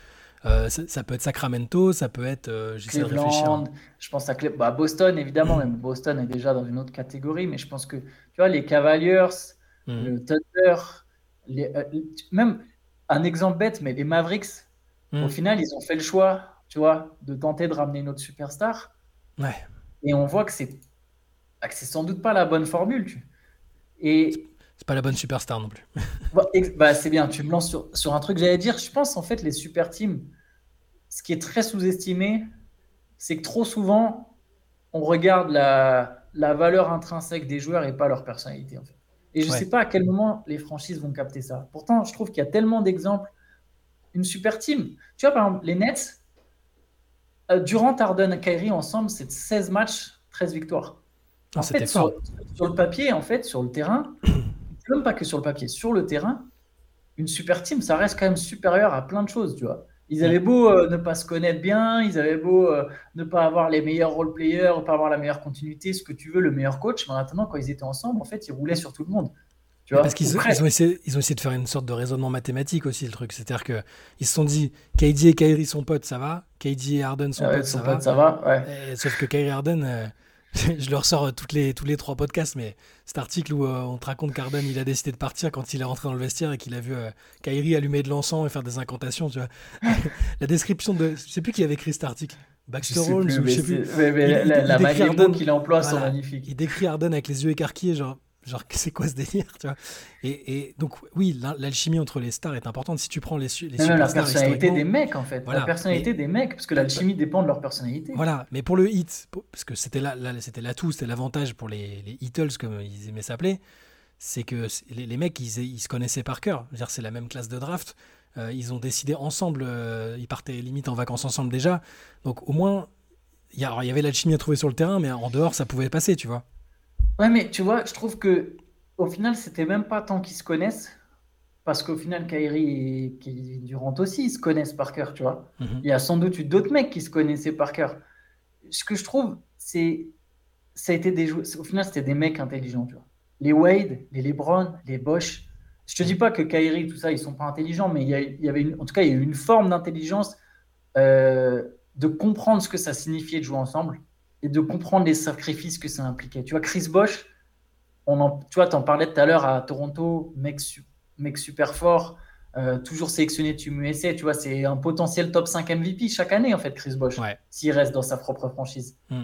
Ça, peut être Sacramento, ça peut être. J'essaie de réfléchir. Je pense à bah, Boston, évidemment, même Boston est déjà dans une autre catégorie, mais je pense que, tu vois, les Cavaliers, hmm. le Thunder, même un exemple bête, mais les Mavericks, au hmm. final, ils ont fait le choix tu vois, de tenter de ramener notre superstar. Ouais. Et on voit que c'est bah, c'est sans doute pas la bonne formule. Tu... Et c'est pas la bonne superstar non plus. bah, c'est bien, tu me lances sur, sur un truc. J'allais dire, je pense en fait les super teams, ce qui est très sous-estimé, c'est que trop souvent on regarde la, la, valeur intrinsèque des joueurs et pas leur personnalité en fait. Et je ne sais pas à quel moment les franchises vont capter ça. Pourtant, je trouve qu'il y a tellement d'exemples. Une super team. Tu vois, par exemple, les Nets, euh, durant Harden et Kyrie ensemble, c'est 16 matchs, 13 victoires. En fait, sur, le papier, en fait, sur le terrain, même pas que sur le papier, sur le terrain, une super team, ça reste quand même supérieur à plein de choses, tu vois. Ils avaient beau euh, ne pas se connaître bien, ils avaient beau euh, ne pas avoir les meilleurs role-players, ne pas avoir la meilleure continuité, ce que tu veux, le meilleur coach, mais maintenant, quand ils étaient ensemble, en fait, ils roulaient sur tout le monde. Parce qu'ils ils ont, essayé, ils ont essayé de faire une sorte de raisonnement mathématique aussi, le truc. C'est-à-dire qu'ils se sont dit, KD et Kyrie sont potes, ça va. KD et Harden sont ah potes, ça, va. ça va. Ouais. sauf que Kyrie Harden, euh, je le ressors toutes les, tous les trois podcasts, mais cet article où euh, on te raconte qu'Harden, il a décidé de partir quand il est rentré dans le vestiaire et qu'il a vu euh, Kyrie allumer de l'encens et faire des incantations, tu vois. la description de... Je sais plus qui avait écrit cet article. Baxter Holmes, je sais plus. Mais, la, magie qu'il emploie sont magnifiques. Il décrit Harden avec les yeux écarquillés, genre Genre, c'est quoi ce délire, tu vois? Et, donc, oui, l'alchimie entre les stars est importante. Si tu prends les, les superstars... La personnalité des mecs, en fait. La personnalité des mecs, parce que l'alchimie dépend de leur personnalité. Voilà, mais pour le hit, parce que c'était là, c'était l'atout, c'était l'avantage pour les, les Heatles, comme ils aimaient s'appeler, c'est que les, mecs, ils, se connaissaient par cœur. C'est la même classe de draft. Euh, ils ont décidé ensemble, euh, ils partaient limite en vacances ensemble déjà. Donc, au moins, il y, y avait l'alchimie à trouver sur le terrain, mais en dehors, ça pouvait passer, tu vois. Ouais, mais tu vois, je trouve que au final, c'était même pas tant qu'ils se connaissent, parce qu'au final, Kyrie et Kevin Durant aussi, ils se connaissent par cœur, tu vois. Mhm. Il y a sans doute eu d'autres mecs qui se connaissaient par cœur. Ce que je trouve, c'est. Ça a été des Au final, c'était des mecs intelligents, tu vois. Les Wade, les LeBron, les Bosch. Je te dis pas que Kyrie, tout ça, ils sont pas intelligents, mais il y, a- il y avait une... en tout cas, il y a eu une forme d'intelligence euh, de comprendre ce que ça signifiait de jouer ensemble et de comprendre les sacrifices que ça impliquait. Tu vois, Chris Bosch, on en, tu vois, t'en parlais tout à l'heure à Toronto, mec, su- mec super fort, euh, toujours sélectionné Team USA, tu vois, c'est un potentiel top 5 MVP chaque année, en fait, Chris Bosch, Ouais. s'il reste dans sa propre franchise. Mm.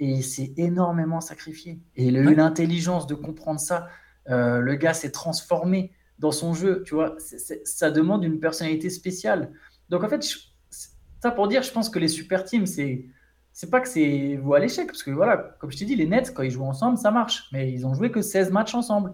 Et il s'est énormément sacrifié. Et il a eu l'intelligence de comprendre ça. Euh, le gars s'est transformé dans son jeu, tu vois. Ça demande une personnalité spéciale. Donc, en fait, je- ça pour dire, je pense que les super teams, c'est. C'est pas que c'est vous à l'échec, parce que voilà, comme je t'ai dit, les Nets, quand ils jouent ensemble, ça marche. Mais ils ont joué que 16 matchs ensemble.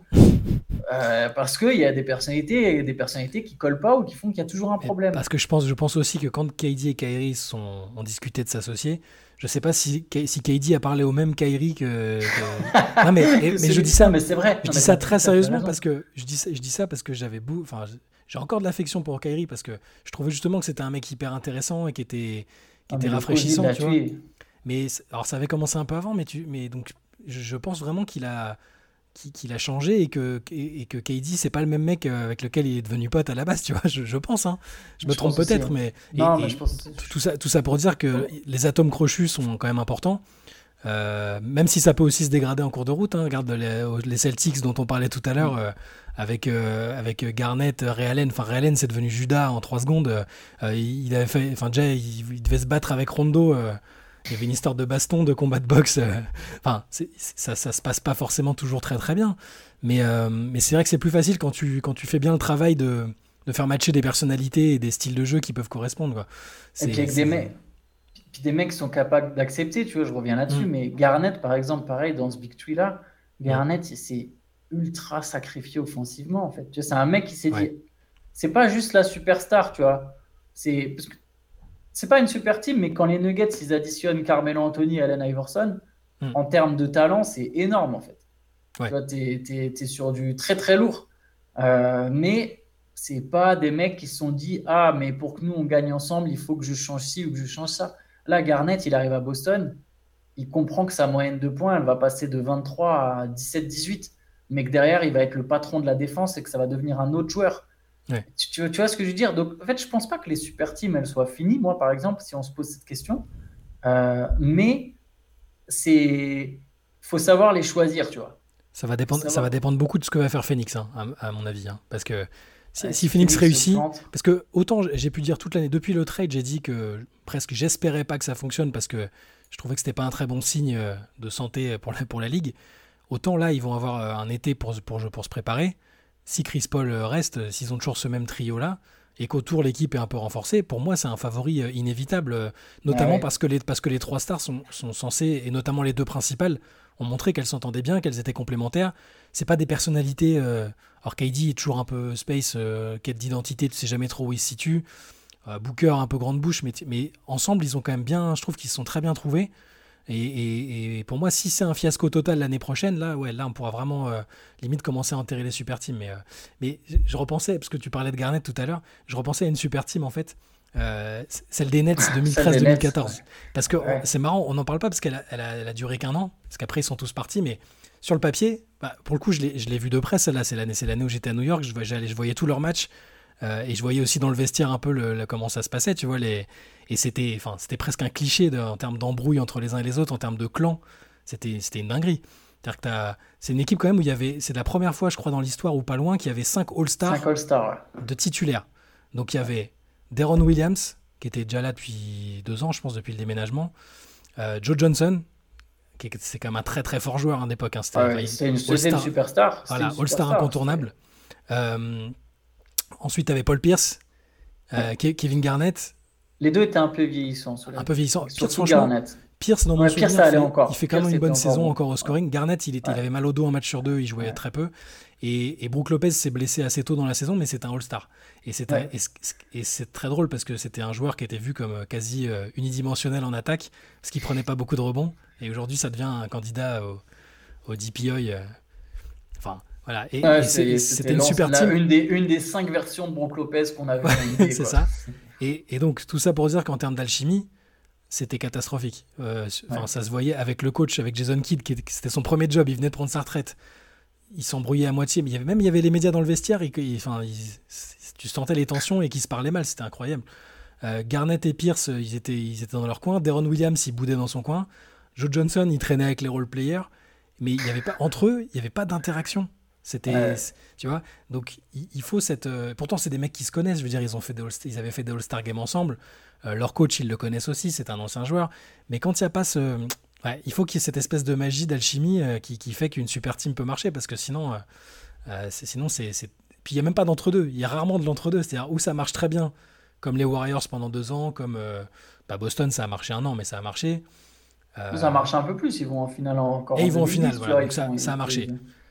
Euh, parce qu'il y a des personnalités, des personnalités qui collent pas ou qui font qu'il y a toujours un problème. Parce que je pense, je pense aussi que quand KD et Kyrie sont, ont discuté de s'associer, je sais pas si, si KD a parlé au même Kyrie que. que- Non, mais, et- mais je dis ça, mais c'est vrai. je Non, dis ça très sérieusement parce que je dis ça, je dis ça parce que j'avais beau, enfin, j'ai encore de l'affection pour Kyrie parce que je trouvais justement que c'était un mec hyper intéressant et qui était, qui Ah, était rafraîchissant, tu vois. Mais alors ça avait commencé un peu avant, mais tu, mais donc je, pense vraiment qu'il a qu'il a changé et que et, que KD c'est pas le même mec euh, avec lequel il est devenu pote à la base, tu vois. Je, je pense, hein. Je me Je trompe peut-être, mais et- Non, et mais je pense. tout ça tout ça pour dire que les atomes crochus sont quand même importants. Euh, même si ça peut aussi se dégrader en cours de route, hein. regarde les, les Celtics dont on parlait tout à l'heure euh, avec, euh, avec Garnett, Ray Allen. Enfin, Ray Allen c'est devenu Judas en 3 secondes. Euh, il avait fait, enfin, déjà il, il devait se battre avec Rondo. euh, il y avait une histoire de baston, de combat de boxe. euh, Enfin, c'est- ça, ça se passe pas forcément toujours très très bien. Mais, euh, mais c'est vrai que c'est plus facile quand tu, quand tu fais bien le travail de, de faire matcher des personnalités et des styles de jeu qui peuvent correspondre. Quoi. Et C'est- puis avec c'est- des mecs, puis des mecs qui sont capables d'accepter, tu vois, je reviens là-dessus, Mm. mais Garnett, par exemple, pareil, dans ce Big Tree là, Garnett, il s'est ultra sacrifié offensivement, en fait. Tu c'est un mec qui s'est Ouais. dit, c'est pas juste la superstar, tu vois. C'est parce que c'est pas une super team, mais quand les Nuggets, ils additionnent Carmelo Anthony et Allen Iverson, Mm. en termes de talent, c'est énorme, en fait. Ouais. Tu t'es sur du très très lourd. Euh, mais c'est pas des mecs qui se sont dit Ah, mais pour que nous on gagne ensemble, il faut que je change ci ou que je change ça. Là, Garnett, il arrive à Boston, il comprend que sa moyenne de points, elle va passer de 23 à 17-18, mais que derrière, il va être le patron de la défense et que ça va devenir un autre joueur. Ouais. Tu, vois ce que je veux dire? Donc, en fait, je pense pas que les super teams, elles soient finies, moi, par exemple, si on se pose cette question. Euh, mais c'est faut savoir les choisir, tu vois. Ça va dépendre, Ça ça va. dépendre beaucoup de ce que va faire Phoenix, hein, à, à mon avis. hein. parce que si, si Phoenix se réussit, parce que autant j'ai pu dire toute l'année depuis le trade, j'ai dit que presque j'espérais pas que ça fonctionne parce que je trouvais que c'était pas un très bon signe euh, de santé pour la, pour la ligue. Autant là, ils vont avoir euh, un été pour, pour, pour se préparer. Si Chris Paul euh, reste, euh, s'ils ont toujours ce même trio là, et qu'autour l'équipe est un peu renforcée, pour moi c'est un favori inévitable, notamment Ah ouais. parce, que les, parce que les trois stars sont, sont censées, et notamment les deux principales, ont montré qu'elles s'entendaient bien, qu'elles étaient complémentaires. C'est pas des personnalités. euh, alors KD est toujours un peu space, euh, quête d'identité, tu sais jamais trop où il se situe. Euh, Booker un peu grande bouche, mais, mais ensemble ils ont quand même bien, je trouve qu'ils se sont très bien trouvés. Et, pour moi, si c'est un fiasco total l'année prochaine, là, ouais, là, on pourra vraiment euh, limite commencer à enterrer les super teams. Mais, euh, mais je- repensais, parce que tu parlais de Garnett tout à l'heure, je repensais à une super team en fait, euh, celle des Nets Celle des 2013-2014. Nets, Parce que Ouais. c'est marrant, on n'en parle pas parce qu'elle a, elle a, elle a duré qu'un an, parce qu'après ils sont tous partis, mais sur le papier, bah, pour le coup, je l'ai vu de près, celle-là, c'est l'année où j'étais à New York, je, j'allais- je voyais tous leurs matchs. Euh, et je voyais aussi dans le vestiaire un peu le, le- comment ça se passait, tu vois. Les, et c'était, enfin, c'était presque un cliché de- en termes d'embrouille entre les uns et les autres, en termes de clan. C'était, c'était une dinguerie. C'est-à-dire que t'as- c'est une équipe quand même où il y avait, c'est la première fois, je crois, dans l'histoire ou pas loin, qu'il y avait 5 All-Stars 5 All-Star. ouais. de titulaires. Donc il y avait Deron Williams, qui était déjà là depuis deux ans, je pense, depuis le déménagement. Euh, Joe Johnson, qui est, c'est quand même un très très fort joueur hein, d'époque. hein. C'était Ah ouais, une, superstar. Voilà, All-Star incontournable. Euh, ensuite, tu avais Paul Pierce, euh, Ke- Kevin Garnett, Les deux étaient un peu vieillissants. un peu vieillissant. Pierce, franchement, Garnett. Pierce, dans mon Ouais, souvenir, Pierce, fait- encore. il fait quand même une bonne encore saison encore au scoring. Garnett, il, était, il Ouais. avait mal au dos un match sur deux, il jouait très peu. Et, et Brook Lopez s'est blessé assez tôt dans la saison, mais c'est un All-Star. Et c'est Ouais. très drôle parce que c'était un joueur qui était vu comme euh, quasi euh, unidimensionnel en attaque, parce qu'il prenait pas beaucoup de rebonds. Et aujourd'hui, ça devient un candidat au, au DPOI. euh, Enfin, Voilà. Et, et c'était une super team. Une des, une des cinq versions de Brook Lopez qu'on avait. c'est ça. Et, et donc, tout ça pour dire qu'en termes d'alchimie, c'était catastrophique. Euh, Ouais. ça se voyait avec le coach, avec Jason Kidd, qui était- c'était son premier job. Il venait de prendre sa retraite. Il s'embrouillait à moitié. Mais il y avait, même il y avait les médias dans le vestiaire. Et, que- il- enfin, il- tu sentais les tensions et qu'ils se parlaient mal. C'était incroyable. Euh, Garnett et Pierce, ils étaient, ils étaient dans leur coin. Deron Williams, il boudait dans son coin. Joe Johnson, il traînait avec les. Mais il y avait pas, entre eux, il n'y avait pas d'interaction. C'était, Ouais. tu vois. Donc, il, faut cette. euh, pourtant, c'est des mecs qui se connaissent. Je veux dire, ils ont fait des All- ils avaient fait des All-Star Games ensemble. Euh, leur coach, ils le connaissent aussi. C'est un ancien joueur. Mais quand il n'y a pas ce, ouais, il faut qu'il y ait cette espèce de magie d'alchimie euh, qui, qui fait qu'une super team peut marcher, parce que sinon, sinon c'est, Puis il n'y a même pas d'entre-deux. Il y a rarement de l'entre-deux. C'est-à-dire où ça marche très bien, comme les Warriors pendant deux ans, comme bah, Boston, ça a marché un an, mais ça a marché. Ça marche un peu plus, ils vont en finale encore. Et ils vont en 2010, finale, voilà, donc ça- ça a marché.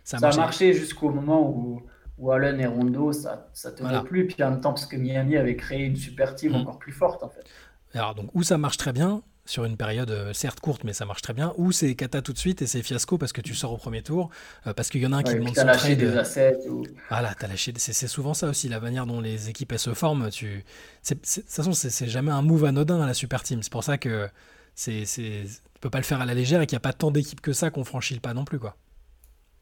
Ça a marché. marché jusqu'au moment où, où Allen et Rondo, ça, ça tenait Voilà. plus. Puis en même temps, parce que Miami avait créé une super team Mm. encore plus forte, en fait. Alors, donc, où ça marche très bien, sur une période euh, certes courte, mais ça marche très bien, ou c'est cata tout de suite et c'est fiasco parce que tu sors au premier tour, euh, parce qu'il y en a un qui Ouais, demande son lâché trade. des assets. Ou... Voilà, t'as lâché. C'est souvent ça aussi, la manière dont les équipes elles se forment. Tu, de toute façon, c'est jamais un move anodin à la super team. C'est pour ça que c'est, tu peux pas le faire à la légère et qu'il n'y a pas tant d'équipes que ça qu'on franchit le pas non plus, quoi.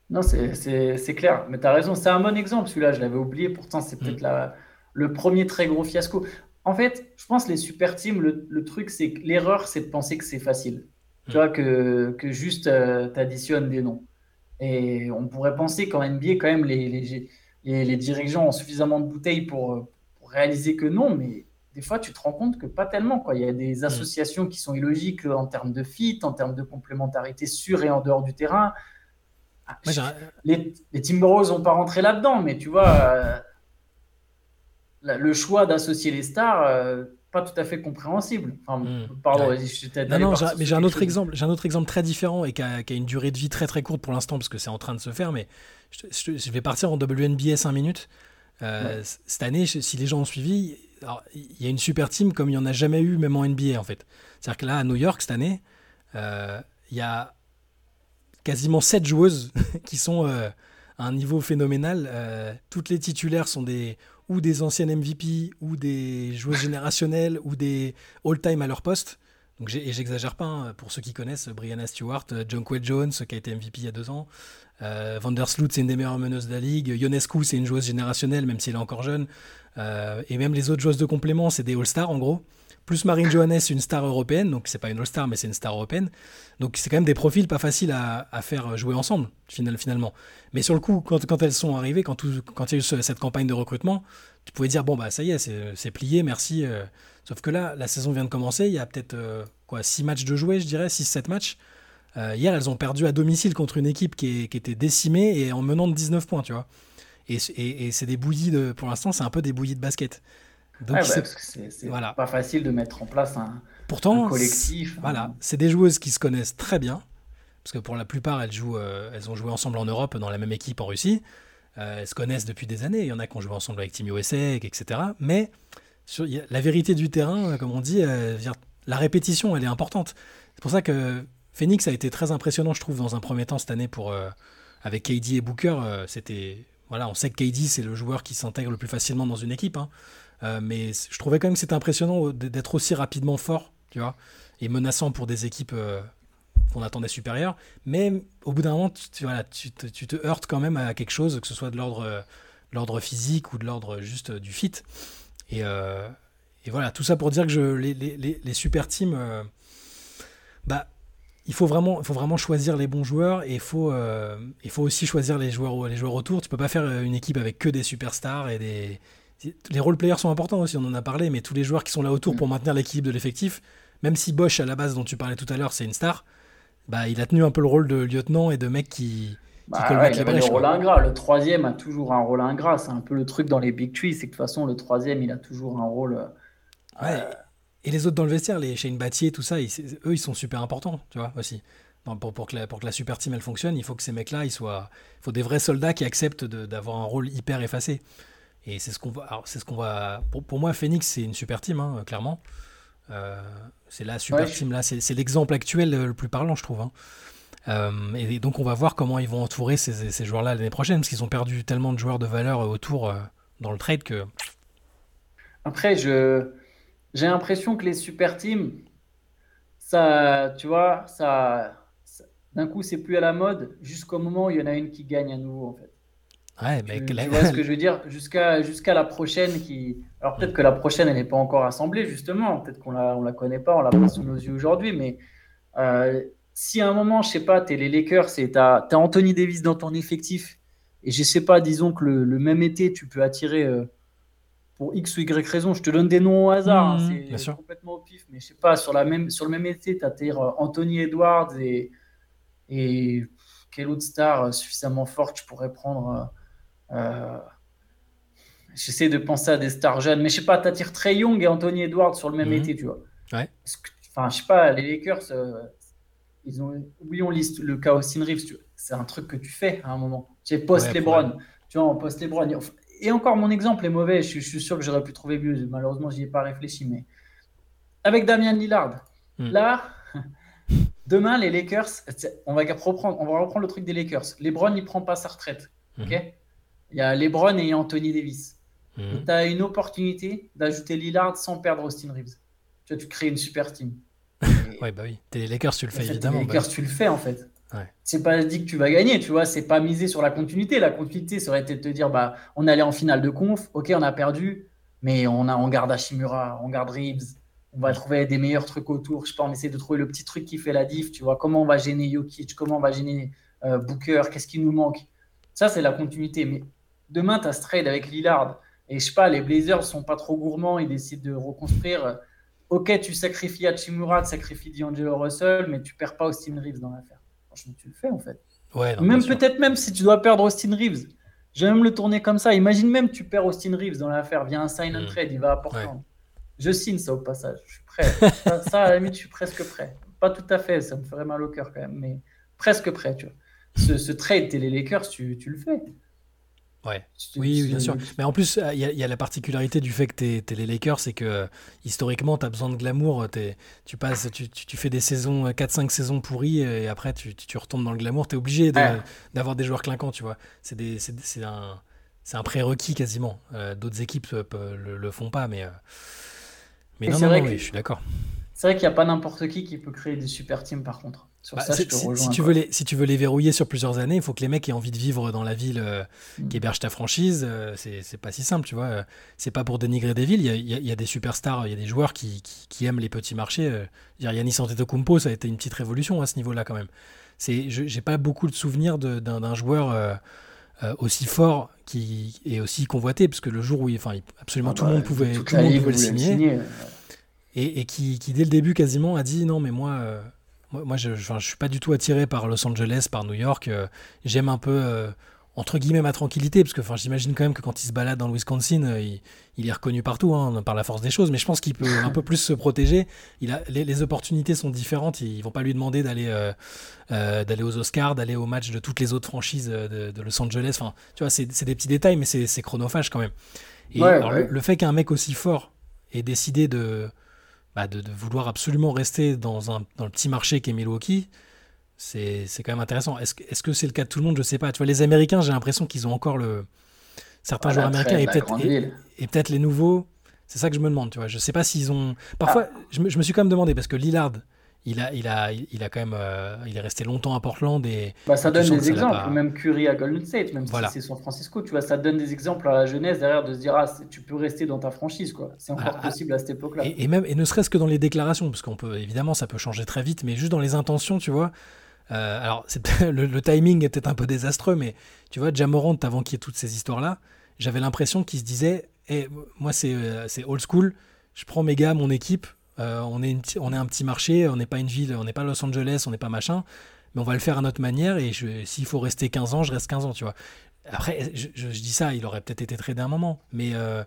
Non, c'est clair. Mais tu as raison, c'est un bon exemple, celui-là. Je l'avais oublié. Pourtant, c'est peut-être la- le premier très gros fiasco. En fait, je pense les super teams, le, le truc, c'est que l'erreur, c'est de penser que c'est facile. Tu Mm. vois, que, que juste tu additionnes des noms. Et on pourrait penser qu'en NBA, quand même, les, les, les- les dirigeants ont suffisamment de bouteilles pour, pour réaliser que non, mais des fois, tu te rends compte que pas tellement. Quoi. Il y a des associations qui sont illogiques en termes de fit, en termes de complémentarité sur et en dehors du terrain. Moi, les, les Timberwolves n'ont pas rentré là-dedans, mais tu vois, euh, la- le choix d'associer les stars, euh, pas tout à fait compréhensible. Enfin, Mm. pardon, Ouais. je Non, non, mais j'ai un autre chose. exemple. J'ai un autre exemple très différent et qui a, qui a une durée de vie très très courte pour l'instant parce que c'est en train de se faire. Mais je, je- je vais partir en WNBA 5 minutes. Euh, Ouais. Cette année, si les gens ont suivi, il y a une super team comme il n'y en a jamais eu, même en NBA en fait. C'est-à-dire que là, à New York cette année, il y a quasiment 7 joueuses qui sont euh, à un niveau phénoménal. Euh, toutes les titulaires sont des ou des anciennes MVP ou des joueuses générationnelles ou des all-time à leur poste. Donc et j'exagère pas, hein, pour ceux qui connaissent, Brianna Stewart, euh, Jonquel Jones, qui a été MVP il y a deux ans, euh, Vandersloot, c'est une des meilleures meneuses de la ligue, Ionescu, c'est une joueuse générationnelle, même si elle est encore jeune, et même les autres joueuses de complément, c'est des All-Stars en gros. Plus Marine Johannes, une star européenne, donc c'est pas une All-Star, mais c'est une star européenne. Donc c'est quand même des profils pas faciles à, faire jouer ensemble, final- finalement. Mais sur le coup, quand, elles sont arrivées, quand, il y a eu ce- cette campagne de recrutement, tu pouvais dire, bon, bah ça y est, c'est plié, merci. euh. Sauf que là, la saison vient de commencer, il y a peut-être euh, quoi, 6 matchs de jouer, je dirais, 6-7 matchs. Euh, hier, elles ont perdu à domicile contre une équipe qui, était décimée et en menant de 19 points, tu vois. Et, et- et c'est des bouillies de, pour l'instant, c'est un peu des bouillies de basket. Donc, bah, s'est- parce que c'est voilà. pas facile de mettre en place un, pourtant, un collectif. c'est- Voilà, c'est des joueuses qui se connaissent très bien, parce que pour la plupart, elles, jouent, euh, elles ont joué ensemble en Europe, dans la même équipe en Russie. Euh, elles se connaissent depuis des années. Il y en a qui ont joué ensemble avec Team USA, etc. Mais sur- il y a- la vérité du terrain, euh, comme on dit, euh, la répétition, elle est importante. C'est pour ça que Phoenix a été très impressionnant, je trouve, dans un premier temps cette année pour avec KD et Booker. C'était voilà, on sait que KD c'est le joueur qui s'intègre le plus facilement dans une équipe, hein. Euh, mais je trouvais quand même que c'était impressionnant d- d'être aussi rapidement fort, tu vois, et menaçant pour des équipes euh, qu'on attendait supérieures. Mais au bout d'un moment, tu, voilà, tu, te, tu te heurtes quand même à quelque chose, que ce soit de l'ordre euh, l'ordre physique ou de l'ordre juste euh, du fit. Et, euh, et voilà, tout ça pour dire que je, les, les- les- super teams, euh, bah, il faut vraiment, faut vraiment choisir les bons joueurs et il faut, euh, il faut aussi choisir les joueurs, les joueurs autour. Tu peux pas faire euh, une équipe avec que des superstars et des. Les role players sont importants aussi, on en a parlé, mais tous les joueurs qui sont là autour pour maintenir l'équilibre de l'effectif, même si Bosch à la base dont tu parlais tout à l'heure, c'est une star, bah il a tenu un peu le rôle de lieutenant et de mec qui, Bah, ouais, il le rôle quoi. ingrat. Le troisième a toujours un rôle ingrat. C'est un peu le truc dans les Big Tree, c'est que de toute façon, le troisième, il a toujours un rôle. euh, Ouais. Et les autres dans le vestiaire, les Shane Battier, tout ça, ils- eux, ils sont super importants, tu vois, aussi. Non, pour, pour, que la, pour que la super team, elle fonctionne, il faut que ces mecs-là, ils soient... Il faut des vrais soldats qui acceptent d'avoir un rôle hyper effacé. Et c'est ce qu'on va... c'est ce qu'on va... Pour, pour moi, Phoenix, c'est une super team, hein, clairement. Euh, c'est la super Ouais, team, là. C'est l'exemple actuel euh, le plus parlant, je trouve. hein. Euh, et donc on va voir comment ils vont entourer ces, ces joueurs-là l'année prochaine, parce qu'ils ont perdu tellement de joueurs de valeur autour euh, dans le trade que. Après, je j'ai l'impression que les super teams, ça, tu vois, ça, ça- d'un coup, c'est plus à la mode jusqu'au moment où il y en a une qui gagne à nouveau, en fait. Ouais, mais Tu, tu vois ce que je veux dire? Jusqu'à jusqu'à la prochaine qui. Alors peut-être que la prochaine, elle n'est pas encore assemblée, justement. Peut-être qu'on la, on la connaît pas, on l'a pas sous nos yeux aujourd'hui. Mais euh, si à un moment, je sais pas, tu es les Lakers et tu as, Anthony Davis dans ton effectif, et je sais pas, disons que le, le même été, tu peux attirer euh, pour X ou Y raison, je te donne des noms au hasard, hein, Mhm, c'est complètement au pif, mais je sais pas, sur, la même, sur le même été, tu attires euh, Anthony Edwards et, et quelle autre star suffisamment forte tu pourrais prendre euh, euh, J'essaie de penser à des stars jeunes, mais je sais pas, t'attires Trey Young et Anthony Edwards sur le même Mhm. été, tu vois. Ouais. Enfin, je sais pas, les Lakers, euh, ils ont, oui, on liste le cas Austin Reeves, c'est un truc que tu fais à un moment. Tu sais, post Ouais, LeBron, tu vois, en post LeBron. Et encore, mon exemple est mauvais, je, suis- je suis sûr que j'aurais pu trouver mieux, malheureusement, j'y ai pas réfléchi, mais avec Damian Lillard, Mhm. là, demain, les Lakers, on va reprendre, on va reprendre le truc des Lakers. LeBron, il prend pas sa retraite, ok? Mhm. Il y a LeBron et Anthony Davis. Mhm. Tu as une opportunité d'ajouter Lillard sans perdre Austin Reeves. Tu vois, tu crées une super team. Ouais, bah oui. T'es les Lakers, tu le en fais fait, évidemment. Les bah Lakers, tu le fais en fait. Ouais. C'est pas dit que tu vas gagner, tu vois. C'est pas misé sur la continuité. La continuité, ça aurait été de te dire, bah, on allait en finale de conf, ok, on a perdu, mais on, a, on garde Hashimura, on garde Reeves, on va trouver des meilleurs trucs autour. Je sais pas, on essaie de trouver le petit truc qui fait la diff, tu vois. Comment on va gêner Jokic, comment on va gêner euh, Booker, qu'est-ce qui nous manque? Ça, c'est la continuité. Mais demain, tu as ce trade avec Lillard. Et je sais pas, les Blazers sont pas trop gourmands, ils décident de reconstruire. Ok, tu sacrifies Hachimura, tu sacrifies D'Angelo Russell, mais tu perds pas Austin Reeves dans l'affaire. Franchement, tu le fais en fait. Ouais, non, même peut-être même si tu dois perdre Austin Reeves. Je vais même le tourner comme ça. Imagine même tu perds Austin Reeves dans l'affaire via un sign and Mm. trade, il va à Portland. Je signe ça au passage. Je suis prêt. ça, ça, à la limite, je suis presque prêt. Pas tout à fait, ça me ferait mal au cœur quand même, mais presque prêt, tu vois. Ce, ce trade, t'es les Lakers, tu, tu le fais. Ouais. Tu- Oui, oui, bien tu- sûr. Mais en plus, il y, a- il y a la particularité du fait que t'es es les Lakers, c'est que euh, historiquement, tu as besoin de glamour. t'es- Tu, passes, tu, tu- tu fais des saisons, 4-5 saisons pourries, et après, tu, tu- tu retombes dans le glamour. Tu es obligé de- Ouais. d'avoir des joueurs clinquants, tu vois. C'est des- c'est- c'est un, c'est un prérequis quasiment. Euh, D'autres équipes euh, le, le font pas, mais. euh, Mais Et non, non, vrai non, que- oui, je suis d'accord. C'est vrai qu'il n'y a pas n'importe qui qui peut créer des super teams par contre. Sur Bah, ça, je c'est- te si, rejoins. si tu veux les, si tu veux les verrouiller sur plusieurs années, il faut que les mecs aient envie de vivre dans la ville euh, Mm. qui héberge ta franchise. euh, c'est pas si simple, tu vois. euh, C'est pas pour dénigrer des villes. Il y a, il y a- il y a des superstars, il y a des joueurs qui, qui- qui aiment les petits marchés. euh. Yanis Antetokounmpo, ça a été une petite révolution à ce niveau-là quand même. J'ai pas beaucoup de souvenirs d'un joueur euh, aussi fort qui est aussi convoité, parce que le jour où, il, enfin, absolument Ah tout le bah, monde pouvait, tout le monde pouvait le signer et, et qui, qui, dès le début quasiment a dit non mais moi moi, je, je suis pas du tout attiré par Los Angeles par New York euh, j'aime un peu euh, entre guillemets ma tranquillité parce que enfin j'imagine quand même que quand il se balade dans le Wisconsin euh, il, il est reconnu partout hein, par la force des choses mais je pense qu'il peut un peu plus se protéger il a les, les opportunités sont différentes ils vont pas lui demander d'aller euh, euh, d'aller aux Oscars d'aller au match de toutes les autres franchises de, de Los Angeles enfin tu vois c'est des petits détails mais c'est c'est chronophage quand même et Ouais, alors, ouais. Le, le fait qu'un mec aussi fort ait décidé de bah, de, de vouloir absolument rester dans, un, dans le petit marché qu'est Milwaukee, c'est quand même intéressant. Est-ce que est-ce que c'est le cas de tout le monde? Je sais pas. Tu vois, les Américains, j'ai l'impression qu'ils ont encore le. Certains joueurs américains et et peut-être les nouveaux. C'est ça que je me demande. Tu vois, je sais pas s'ils ont. Parfois, Ah. je, me, je me suis quand même demandé parce que Lillard, il a, il a, il a quand même, euh, il est resté longtemps à Portland et Bah, ça donne des exemples, pas- même Curry à Golden State, même Voilà. si c'est San Francisco, tu vois, ça donne des exemples à la jeunesse derrière de se dire, ah, tu peux rester dans ta franchise, quoi. C'est encore Ah, possible à cette époque-là. Et, et même, et ne serait-ce que dans les déclarations, parce qu'on peut, évidemment, ça peut changer très vite, mais juste dans les intentions, tu vois. euh, alors, le, le timing est peut-être un peu désastreux, mais tu vois, Jamorant, avant qu'il y ait toutes ces histoires-là, j'avais l'impression qu'il se disait, Eh, moi, c'est euh, c'est old school, je prends mes gars, mon équipe, euh, on, est une on est un petit marché, on n'est pas une ville, on n'est pas Los Angeles, on n'est pas machin, mais on va le faire à notre manière, et s'il faut rester 15 ans, je reste 15 ans, tu vois. Après, je, je- je dis ça, il aurait peut-être été tradé un moment, mais euh,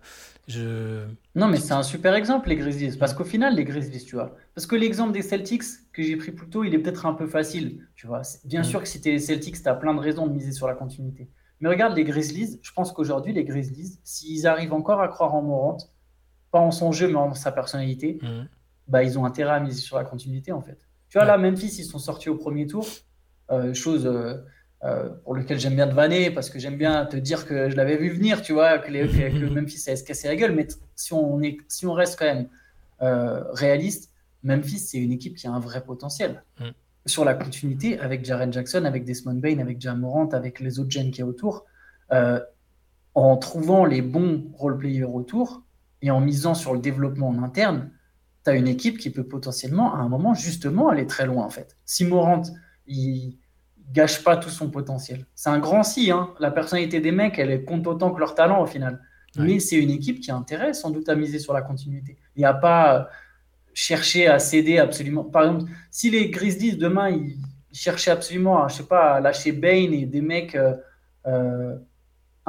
je. Non, mais c'est un super exemple, les Grizzlies. Parce qu'au final, les Grizzlies, tu vois. Parce que l'exemple des Celtics que j'ai pris plus tôt, il est peut-être un peu facile, tu vois. Bien Mm. sûr que si t'es les Celtics, t'as plein de raisons de miser sur la continuité. Mais regarde les Grizzlies, je pense qu'aujourd'hui, les Grizzlies, s'ils arrivent encore à croire en Morant, pas en son jeu, mais en sa personnalité, Mhm. Bah, ils ont intérêt à miser sur la continuité, en fait. Tu vois, Ouais. là, Memphis, ils sont sortis au premier tour. euh, chose pour laquelle j'aime bien te vanner, parce que j'aime bien te dire que je l'avais vu venir, tu vois, que, les, que, Memphis allait se casser la gueule. Mais si on, est, si on reste quand même réaliste, Memphis, c'est une équipe qui a un vrai potentiel. Mm. Sur la continuité, avec Jaren Jackson, avec Desmond Bain, avec Jam Morant, avec les autres jeunes qui a autour, en trouvant les bons role-players autour et en misant sur le développement en interne, tu as une équipe qui peut potentiellement, à un moment, justement, aller très loin, en fait. Si Morant, il gâche pas tout son potentiel. C'est un grand si, hein. la personnalité des mecs, elle compte autant que leur talent, au final. Mais c'est une équipe qui a intérêt, sans doute, à miser sur la continuité. Et à pas chercher à céder absolument. Par exemple, si les Grizzlies, demain, ils cherchaient absolument à, je sais pas, à lâcher Bane et des mecs... Euh, euh,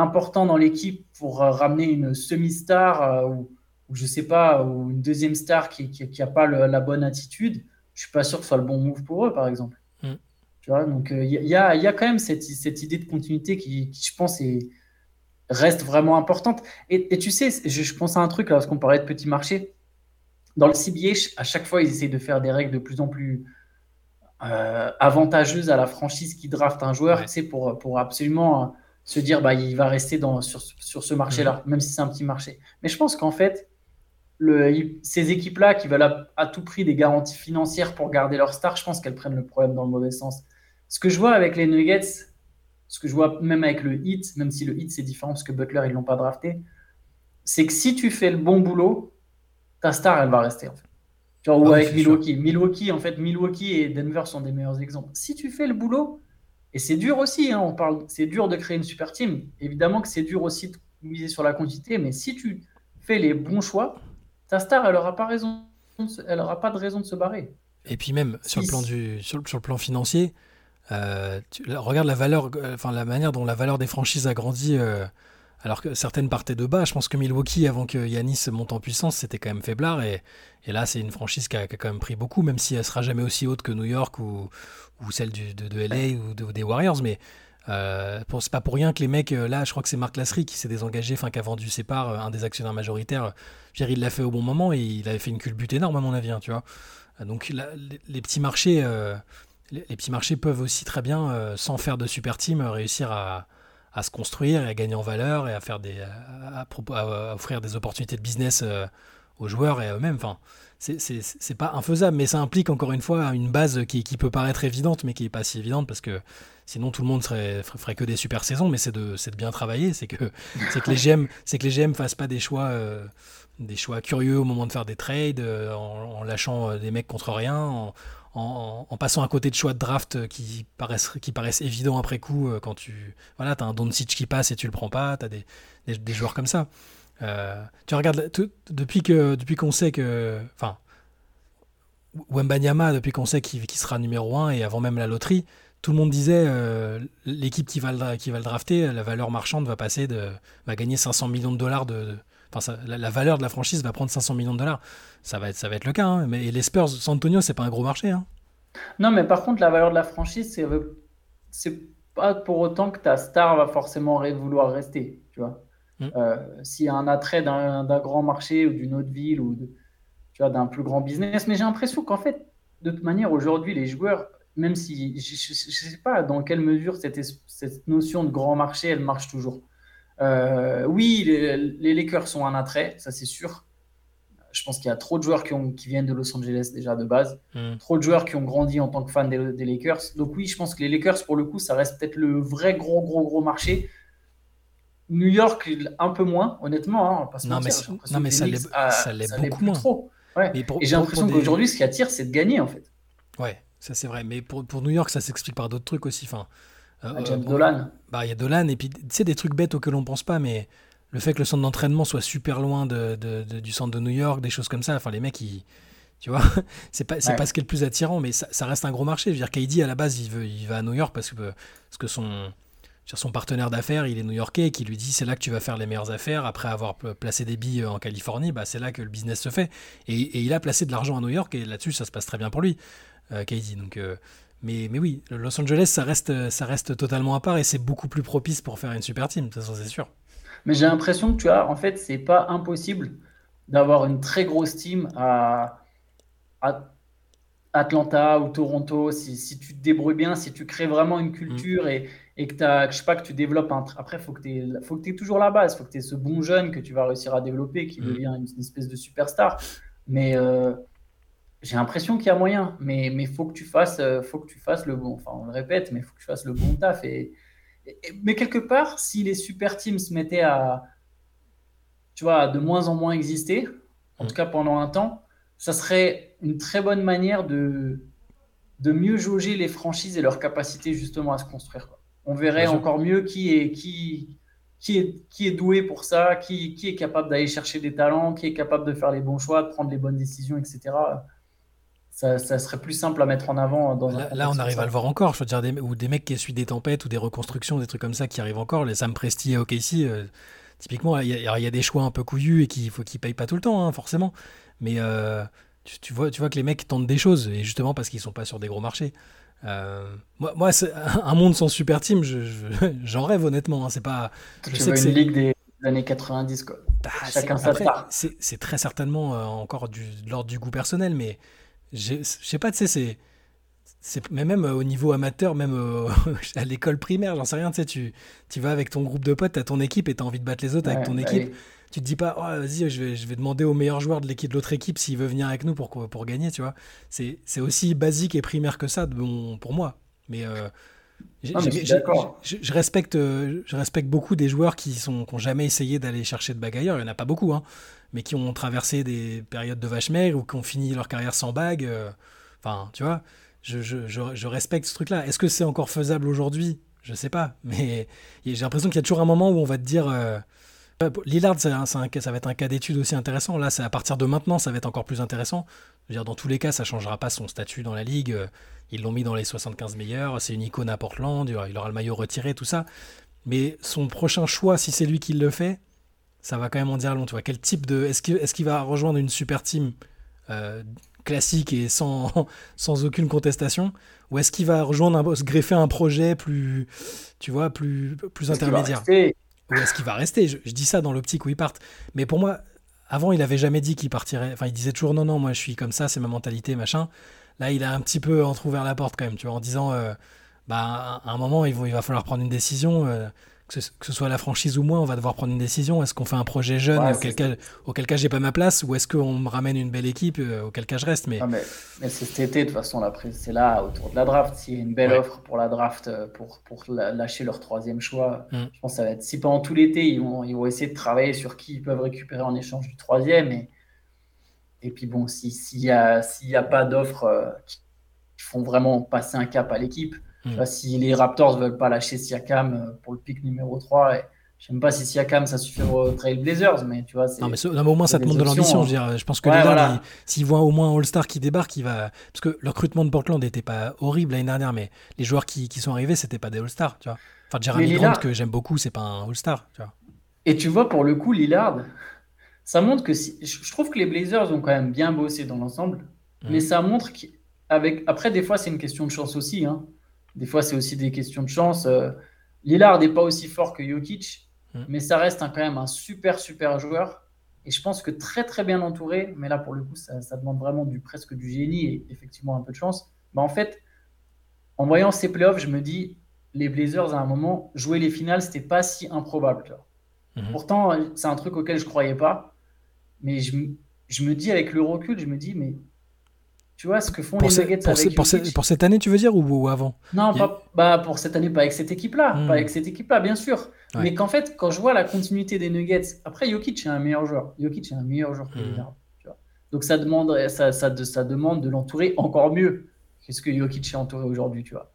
important dans l'équipe pour euh, ramener une semi-star euh, ou, je sais pas, ou une deuxième star qui n'a qui, a pas la bonne attitude, je suis pas sûr que ce soit le bon move pour eux, par exemple. Mm. Tu vois, donc il euh, y, a, y, a, quand même cette, cette idée de continuité qui, je pense, est, reste vraiment importante. Et, tu sais, je, pense à un truc, là, parce qu'on parlait de petit marché. Dans le CBA, à chaque fois, ils essayent de faire des règles de plus en plus avantageuses à la franchise qui draft un joueur, c'est pour, pour absolument se dire bah, il va rester dans, sur, sur ce marché-là, mhm. même si c'est un petit marché. Mais je pense qu'en fait, le, ces équipes-là qui veulent à, tout prix des garanties financières pour garder leur star, je pense qu'elles prennent le problème dans le mauvais sens. Ce que je vois avec les Nuggets, ce que je vois même avec le Heat, même si le Heat c'est différent parce que Butler ils l'ont pas drafté, c'est que si tu fais le bon boulot, ta star elle va rester en fait. ou ah avec Milwaukee. Milwaukee, en fait, Milwaukee et Denver sont des meilleurs exemples. Si tu fais le boulot, et c'est dur aussi, hein, on parle, c'est dur de créer une super team. Évidemment que c'est dur aussi de miser sur la quantité, mais si tu fais les bons choix, ta star, elle n'aura pas raison, elle aura pas de raison de se barrer. Et puis même sur le plan du, sur, le plan financier, euh, regarde la valeur, euh, enfin la manière dont la valeur des franchises a grandi. Euh, alors que certaines partaient de bas. Je pense que Milwaukee, avant que Yanis monte en puissance, c'était quand même faiblard. Et, et là, c'est une franchise qui a, qui a, quand même pris beaucoup, même si elle sera jamais aussi haute que New York ou, ou celle du, de, de, LA ou des Warriors. Mais euh, c'est pas pour rien que les mecs, euh, là, je crois que c'est Marc Lasserie qui s'est désengagé, enfin qui a vendu ses parts, euh, un des actionnaires majoritaires. Je l'a fait au bon moment et il avait fait une culbute énorme, à mon avis, hein, tu vois. Donc les, petits marchés. les, petits marchés peuvent aussi très bien, sans faire de super team, réussir à, se construire et à gagner en valeur et à, offrir des opportunités de business aux joueurs et à eux-mêmes. C'est pas infaisable, mais ça implique encore une fois une base qui, qui peut paraître évidente, mais qui n'est pas si évidente parce que sinon tout le monde serait, ferait que des super saisons. Mais c'est de, de, bien travailler, c'est que, que les GM c'est que les GM fassent pas des choix. Euh, des choix curieux au moment de faire des trades, euh, en, lâchant des mecs contre rien, en, en, passant à côté de choix de draft qui paraissent, qui paraissent évidents après coup euh, quand tu voilà as un Doncic qui passe et tu le prends pas tu as des, des, joueurs comme ça euh, tu regardes depuis que depuis qu'on sait que enfin Wembanyama depuis qu'on sait qu'il sera numéro 1 et avant même la loterie tout le monde disait euh, l'équipe qui va le, qui va le drafter la valeur marchande va passer va gagner 500 millions de dollars de Enfin, la, valeur de la franchise va prendre 500 millions de dollars. Ça va être, ça va être le cas. Hein. Mais les Spurs, San Antonio, c'est pas un gros marché. Hein. Non, mais par contre, la valeur de la franchise, c'est, c'est pas pour autant que ta star va forcément vouloir rester. Tu vois. Mm. Euh, s'il y a un attrait d'un, grand marché ou d'une autre ville ou tu vois, d'un plus grand business. Mais j'ai l'impression qu'en fait, de toute manière, aujourd'hui, les joueurs, même si je ne sais pas dans quelle mesure cette, cette notion de grand marché, elle marche toujours. Euh, oui, les, Lakers sont un attrait, ça c'est sûr. Je pense qu'il y a trop de joueurs qui, ont, qui, viennent de Los Angeles déjà de base, hmm. trop de joueurs qui ont grandi en tant que fans des, Lakers. Donc oui, je pense que les Lakers, pour le coup, ça reste peut-être le vrai gros, gros, gros marché. New York, un peu moins, honnêtement. Hein, non, mais, non, mais ça l'est beaucoup moins. Trop. Et j'ai l'impression qu'aujourd'hui, ce qui attire, c'est de gagner, en fait. Ouais, ça c'est vrai. Mais pour, pour New York, ça s'explique par d'autres trucs aussi. Enfin, euh, ah, James Dolan. Bah, il y a Dolan, et puis, tu sais, des trucs bêtes auxquels on pense pas, mais le fait que le centre d'entraînement soit super loin de, du centre de New York, des choses comme ça, enfin, les mecs, ils. Tu vois, c'est pas, c'est pas ce qui est le plus attirant, mais ça, reste un gros marché. Je veux dire, KD, à la base, il, veut, il va à New York parce que, parce que son, son partenaire d'affaires, il est new-yorkais, qui lui dit c'est là que tu vas faire les meilleures affaires. Après avoir placé des billes en Californie, bah, c'est là que le business se fait. Et, il a placé de l'argent à New York, et là-dessus, ça se passe très bien pour lui, euh. Donc, euh, mais, mais oui, Los Angeles, ça reste, ça reste totalement à part et c'est beaucoup plus propice pour faire une super team, de toute façon, c'est sûr. Mais j'ai l'impression que tu as, en fait, c'est pas impossible d'avoir une très grosse team à, Atlanta ou Toronto, si, si, tu te débrouilles bien, si tu crées vraiment une culture et, et que, as, je sais pas, que tu développes un. Après, il faut que tu aies, toujours la base. Il faut que tu aies ce bon jeune que tu vas réussir à développer qui devient une, espèce de superstar. Mais euh, j'ai l'impression qu'il y a moyen. Mais il faut, que tu fasses, faut que tu fasses le bon. Enfin, on le répète, mais il faut que tu fasses le bon taf. Et, mais quelque part, si les super teams se mettaient à, tu vois, de moins en moins exister, en tout cas pendant un temps, ça serait une très bonne manière de, de mieux jauger les franchises et leur capacité justement à se construire. On verrait encore mieux qui est, qui, qui, est, qui est doué pour ça, qui, qui est capable d'aller chercher des talents, qui est capable de faire les bons choix, de prendre les bonnes décisions, etc ça, serait plus simple à mettre en avant. Dans là, là on arrive à le voir encore. Je veux dire, des, ou des mecs qui essuient des tempêtes ou des reconstructions, des trucs comme ça qui arrivent encore. Les Sam Presti et OKC, euh, typiquement, il y, a des choix un peu couillus et qu'il faut qu'ils payent pas tout le temps, hein, forcément. Mais euh, tu, vois, tu vois que les mecs tentent des choses, et justement parce qu'ils sont pas sur des gros marchés. Euh, moi, moi un monde sans super team, j'en rêve honnêtement. Hein, c'est pas. Je sais que une ligue des années 90, quoi. Bah, Chacun sa C'est très certainement encore du, de l'ordre du goût personnel, mais je sais pas, tu sais, c'est. Mais même euh, au niveau amateur, même euh, à l'école primaire, j'en sais rien, tu sais, tu, tu vas avec ton groupe de potes, t'as ton équipe et t'as envie de battre les autres avec ton bah équipe. Tu te dis pas, oh, vas-y, je vais, je vais demander au meilleur joueur de l'équipe de l'autre équipe s'il veut venir avec nous pour, pour gagner, tu vois. C'est aussi basique et primaire que ça bon, pour moi. Mais, euh, je, je, respecte, je respecte beaucoup des joueurs qui sont qui jamais essayé d'aller chercher de bague ailleurs. Il n'y en a pas beaucoup, hein mais qui ont traversé des périodes de vache maigre ou qui ont fini leur carrière sans bague. Euh, enfin, tu vois, je, je, je, respecte ce truc-là. Est-ce que c'est encore faisable aujourd'hui? Je sais pas, mais j'ai l'impression qu'il y a toujours un moment où on va te dire. Euh, Lillard, ça, ça va être un cas d'étude aussi intéressant. Là, c'est à partir de maintenant, ça va être encore plus intéressant. Je veux dire, dans tous les cas, ça changera pas son statut dans la ligue. Ils l'ont mis dans les 75 meilleurs. C'est une icône à Portland. Il aura le maillot retiré, tout ça. Mais son prochain choix, si c'est lui qui le fait, ça va quand même en dire long. Tu vois, quel type de. Est-ce qu'il est va rejoindre une super team euh, classique et sans, sans aucune contestation? Ou est-ce qu'il va rejoindre un, se greffer un projet plus, tu vois, plus, plus intermédiaire? Ou est-ce qu'il va rester? Je, dis ça dans l'optique où il parte. Mais pour moi, avant, il avait jamais dit qu'il partirait. Enfin, il disait toujours non, non, moi je suis comme ça, c'est ma mentalité, machin. Là, il a un petit peu entrouvert la porte quand même, tu vois, en disant, euh, bah, à un moment, il, va falloir prendre une décision. Euh, que ce, soit la franchise ou moi, on va devoir prendre une décision. Est-ce qu'on fait un projet jeune auquel, cas, auquel, cas, j'ai pas ma place ou est-ce qu'on me ramène une belle équipe euh, auquel cas je reste mais... mais, c'est cet été, de toute façon, c'est là autour de la draft. S'il y a une belle offre pour la draft, euh, pour, pour lâcher leur troisième choix, mm. je pense que ça va être si pendant tout l'été, ils vont, ils vont essayer de travailler sur qui ils peuvent récupérer en échange du troisième. Et, et puis bon, s'il n'y a, y a pas d'offres euh, qui font vraiment passer un cap à l'équipe, Hmm. si les Raptors ne veulent pas lâcher Siakam euh, pour le pic numéro 3, et je sais pas si Siakam ça suffit aux Trailblazers, mais tu vois. Non, mais, au moins ça te montre de l'ambition. Je, je, pense que ouais, s'ils voient au moins un All-Star qui débarque, il va. Parce que le recrutement de Portland n'était pas horrible l'année dernière, mais les joueurs qui, qui sont arrivés, c'était pas des All-Stars, tu vois. Enfin, Jeremy Grant, que j'aime beaucoup, c'est pas un All-Star, tu vois. Et tu vois, pour le coup, Lillard, ça montre que si... je trouve que les Blazers ont quand même bien bossé dans l'ensemble, hmm. mais ça montre qu'avec. Après, des fois, c'est une question de chance aussi, hein. Des fois, c'est aussi des questions de chance. Euh, Lillard n'est pas aussi fort que Jokic, hmm. mais ça reste quand même un super, super joueur. Et je pense que très, très bien entouré, mais là, pour le coup, ça, demande vraiment du, presque du génie et effectivement un peu de chance. Bah, en fait, en voyant ces playoffs, je me dis, les Blazers, à un moment, jouer les finales, c'était pas si improbable. Hmm. Pourtant, c'est un truc auquel je croyais pas. Mais je, je me dis, avec le recul, je me dis, mais tu vois ce que font les Nuggets pour, avec pour, pour, cette année, tu veux dire, ou, avant Non, pas, bah, pour cette année, pas avec cette équipe-là. Hmm. Pas avec cette équipe-là, bien sûr. Mais qu'en fait, quand je vois la continuité des Nuggets, après, Jokic est un meilleur joueur. Jokic est un meilleur joueur que mmh. Donc ça demande, ça, ça, ça demande de l'entourer encore mieux que ce que Jokic est entouré aujourd'hui, tu vois.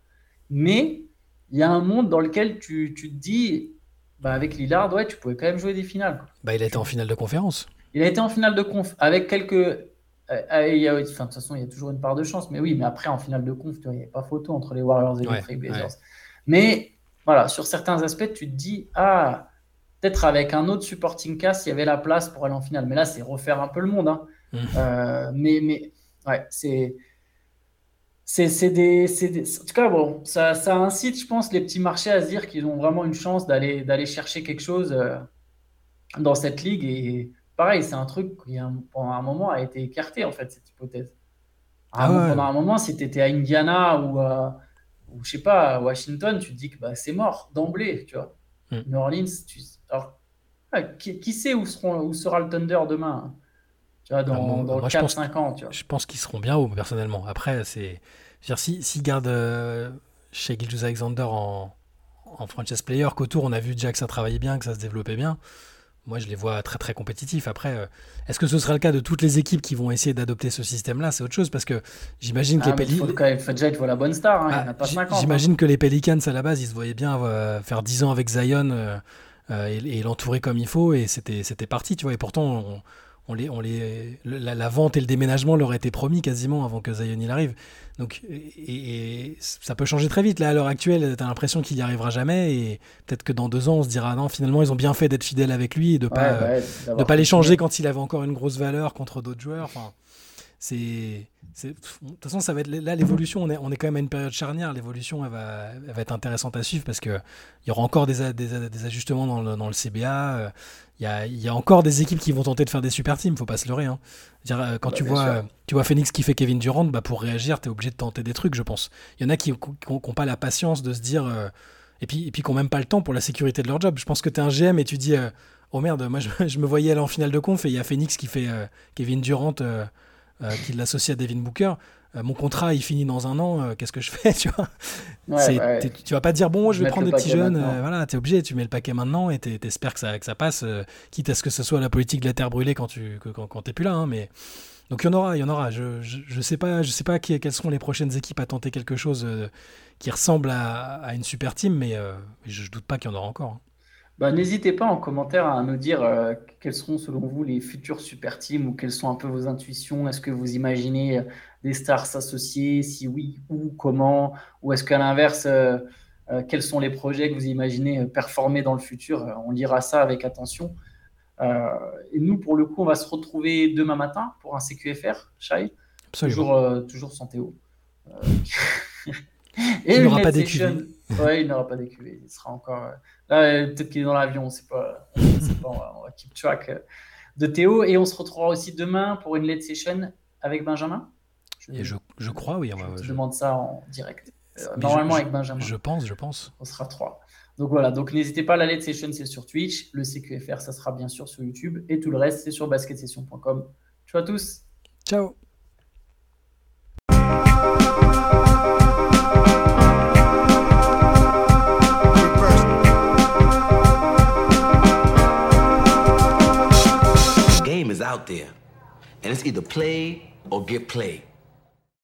Mais il y a un monde dans lequel tu, tu te dis, bah, avec Lillard, ouais, tu pouvais quand même jouer des finales. Bah, il a été en finale de conférence. Il a été en finale de conf avec quelques euh, euh, de toute façon, il y a toujours une part de chance. Mais oui, mais après, en finale de conf, il n'y a pas photo entre les Warriors et les Trailblazers. Mais voilà, sur certains aspects, tu te dis, ah, peut-être avec un autre supporting cast, il y avait la place pour aller en finale. Mais là, c'est refaire un peu le monde. Hein. Mmh. Euh, mais, mais ouais, c'est. C'est des, des, En tout cas, bon, ça, ça, incite, je pense, les petits marchés à se dire qu'ils ont vraiment une chance d'aller chercher quelque chose dans cette ligue. Et pareil, c'est un truc qui, pendant un moment, a été écarté, en fait, cette hypothèse. Ah pendant un moment, si tu étais à Indiana ou, à, ou je sais pas, à Washington, tu te dis que bah, c'est mort d'emblée, tu vois. Hmm. New Orleans, tu... Alors, ah, qui, sait où, seront, où sera le Thunder demain hein tu vois, dans, dans 4-5 ans. Tu vois. Je pense qu'ils seront bien haut, personnellement. Après, c'est. S'ils si, gardent euh, chez Gilles Alexander en, en franchise player, qu'autour, on a vu déjà que ça travaillait bien, que ça se développait bien. Moi, je les vois très très compétitifs. Après, euh, est-ce que ce sera le cas de toutes les équipes qui vont essayer d'adopter ce système-là? C'est autre chose parce que j'imagine que ah, les Pelicans. la bonne star. Hein, ah, j'imagine hein. que les Pelicans à la base, ils se voyaient bien euh, faire 10 ans avec Zion et, l'entourer comme il faut et c'était c'était parti, tu vois. Et pourtant, on, les, on les, la, vente et le déménagement leur étaient promis quasiment avant que Zion il arrive. Donc, et, ça peut changer très vite. Là, à l'heure actuelle, tu as l'impression qu'il n'y arrivera jamais. Et peut-être que dans deux ans, on se dira non, finalement, ils ont bien fait d'être fidèles avec lui et de ne pas, de pas l'échanger quand il avait encore une grosse valeur contre d'autres joueurs. Enfin, c'est. De toute façon, ça va être là l'évolution. On est, on est quand même à une période charnière. L'évolution, elle va, elle va être intéressante à suivre parce que il y aura encore des, des, des ajustements dans le, dans le CBA. Il y, a, y, a, encore des équipes qui vont tenter de faire des super teams. Faut pas se leurrer. Hein. Dire, euh, quand bah, tu vois, tu vois Phoenix qui fait Kevin Durant, bah pour réagir, tu es obligé de tenter des trucs, je pense. Il y en a qui n'ont pas la patience de se dire. Euh, et puis, et puis qui n'ont même pas le temps pour la sécurité de leur job. Je pense que tu es un GM et tu dis. Euh, oh merde, moi je, je, me voyais aller en finale de conf et il y a Phoenix qui fait Kevin Durant euh, qui l'associe à Devin Booker. Euh, mon contrat, il finit dans un an, euh, qu'est-ce que je fais, tu vois? Tu vas pas dire, bon, je vais prendre des petits jeunes, voilà, tu es obligé, tu mets le paquet maintenant et tu espères que ça, que ça passe, quitte à ce que ce soit la politique de la terre brûlée quand tu quand, quand plus là, hein, mais... Donc il y en aura, il y en aura. Je, je, sais pas, je sais pas qui, quelles seront les prochaines équipes à tenter quelque chose qui ressemble à, à, une super team, mais je, je, doute pas qu'il y en aura encore. Hein. Bah, n'hésitez pas en commentaire à nous dire euh, quels seront selon vous les futurs super teams ou quelles sont un peu vos intuitions. Est-ce que vous imaginez euh, des stars s'associer Si oui, où, comment Ou est-ce qu'à l'inverse, euh, quels sont les projets que vous imaginez performer dans le futur? On lira ça avec attention. et nous, pour le coup, on va se retrouver demain matin pour un CQFR, Shai. Toujours, toujours sans Théo. et il n'aura pas d'écuvé. Ouais, il n'aura pas d'écuvé. Il sera encore Là, peut-être qu'il est dans l'avion, on sait pas. On, va, keep track euh, de Théo. Et on se retrouvera aussi demain pour une late session avec Benjamin. Je, je, je crois, oui. je te demande ça en direct. Euh, normalement avec Benjamin. Je pense, je pense. On sera trois. Donc voilà, donc n'hésitez pas, la late session c'est sur Twitch, le CQFR ça sera bien sûr sur YouTube et tout le reste c'est sur basketsession.com. Ciao à tous. Ciao. out there. And it's either play or get played.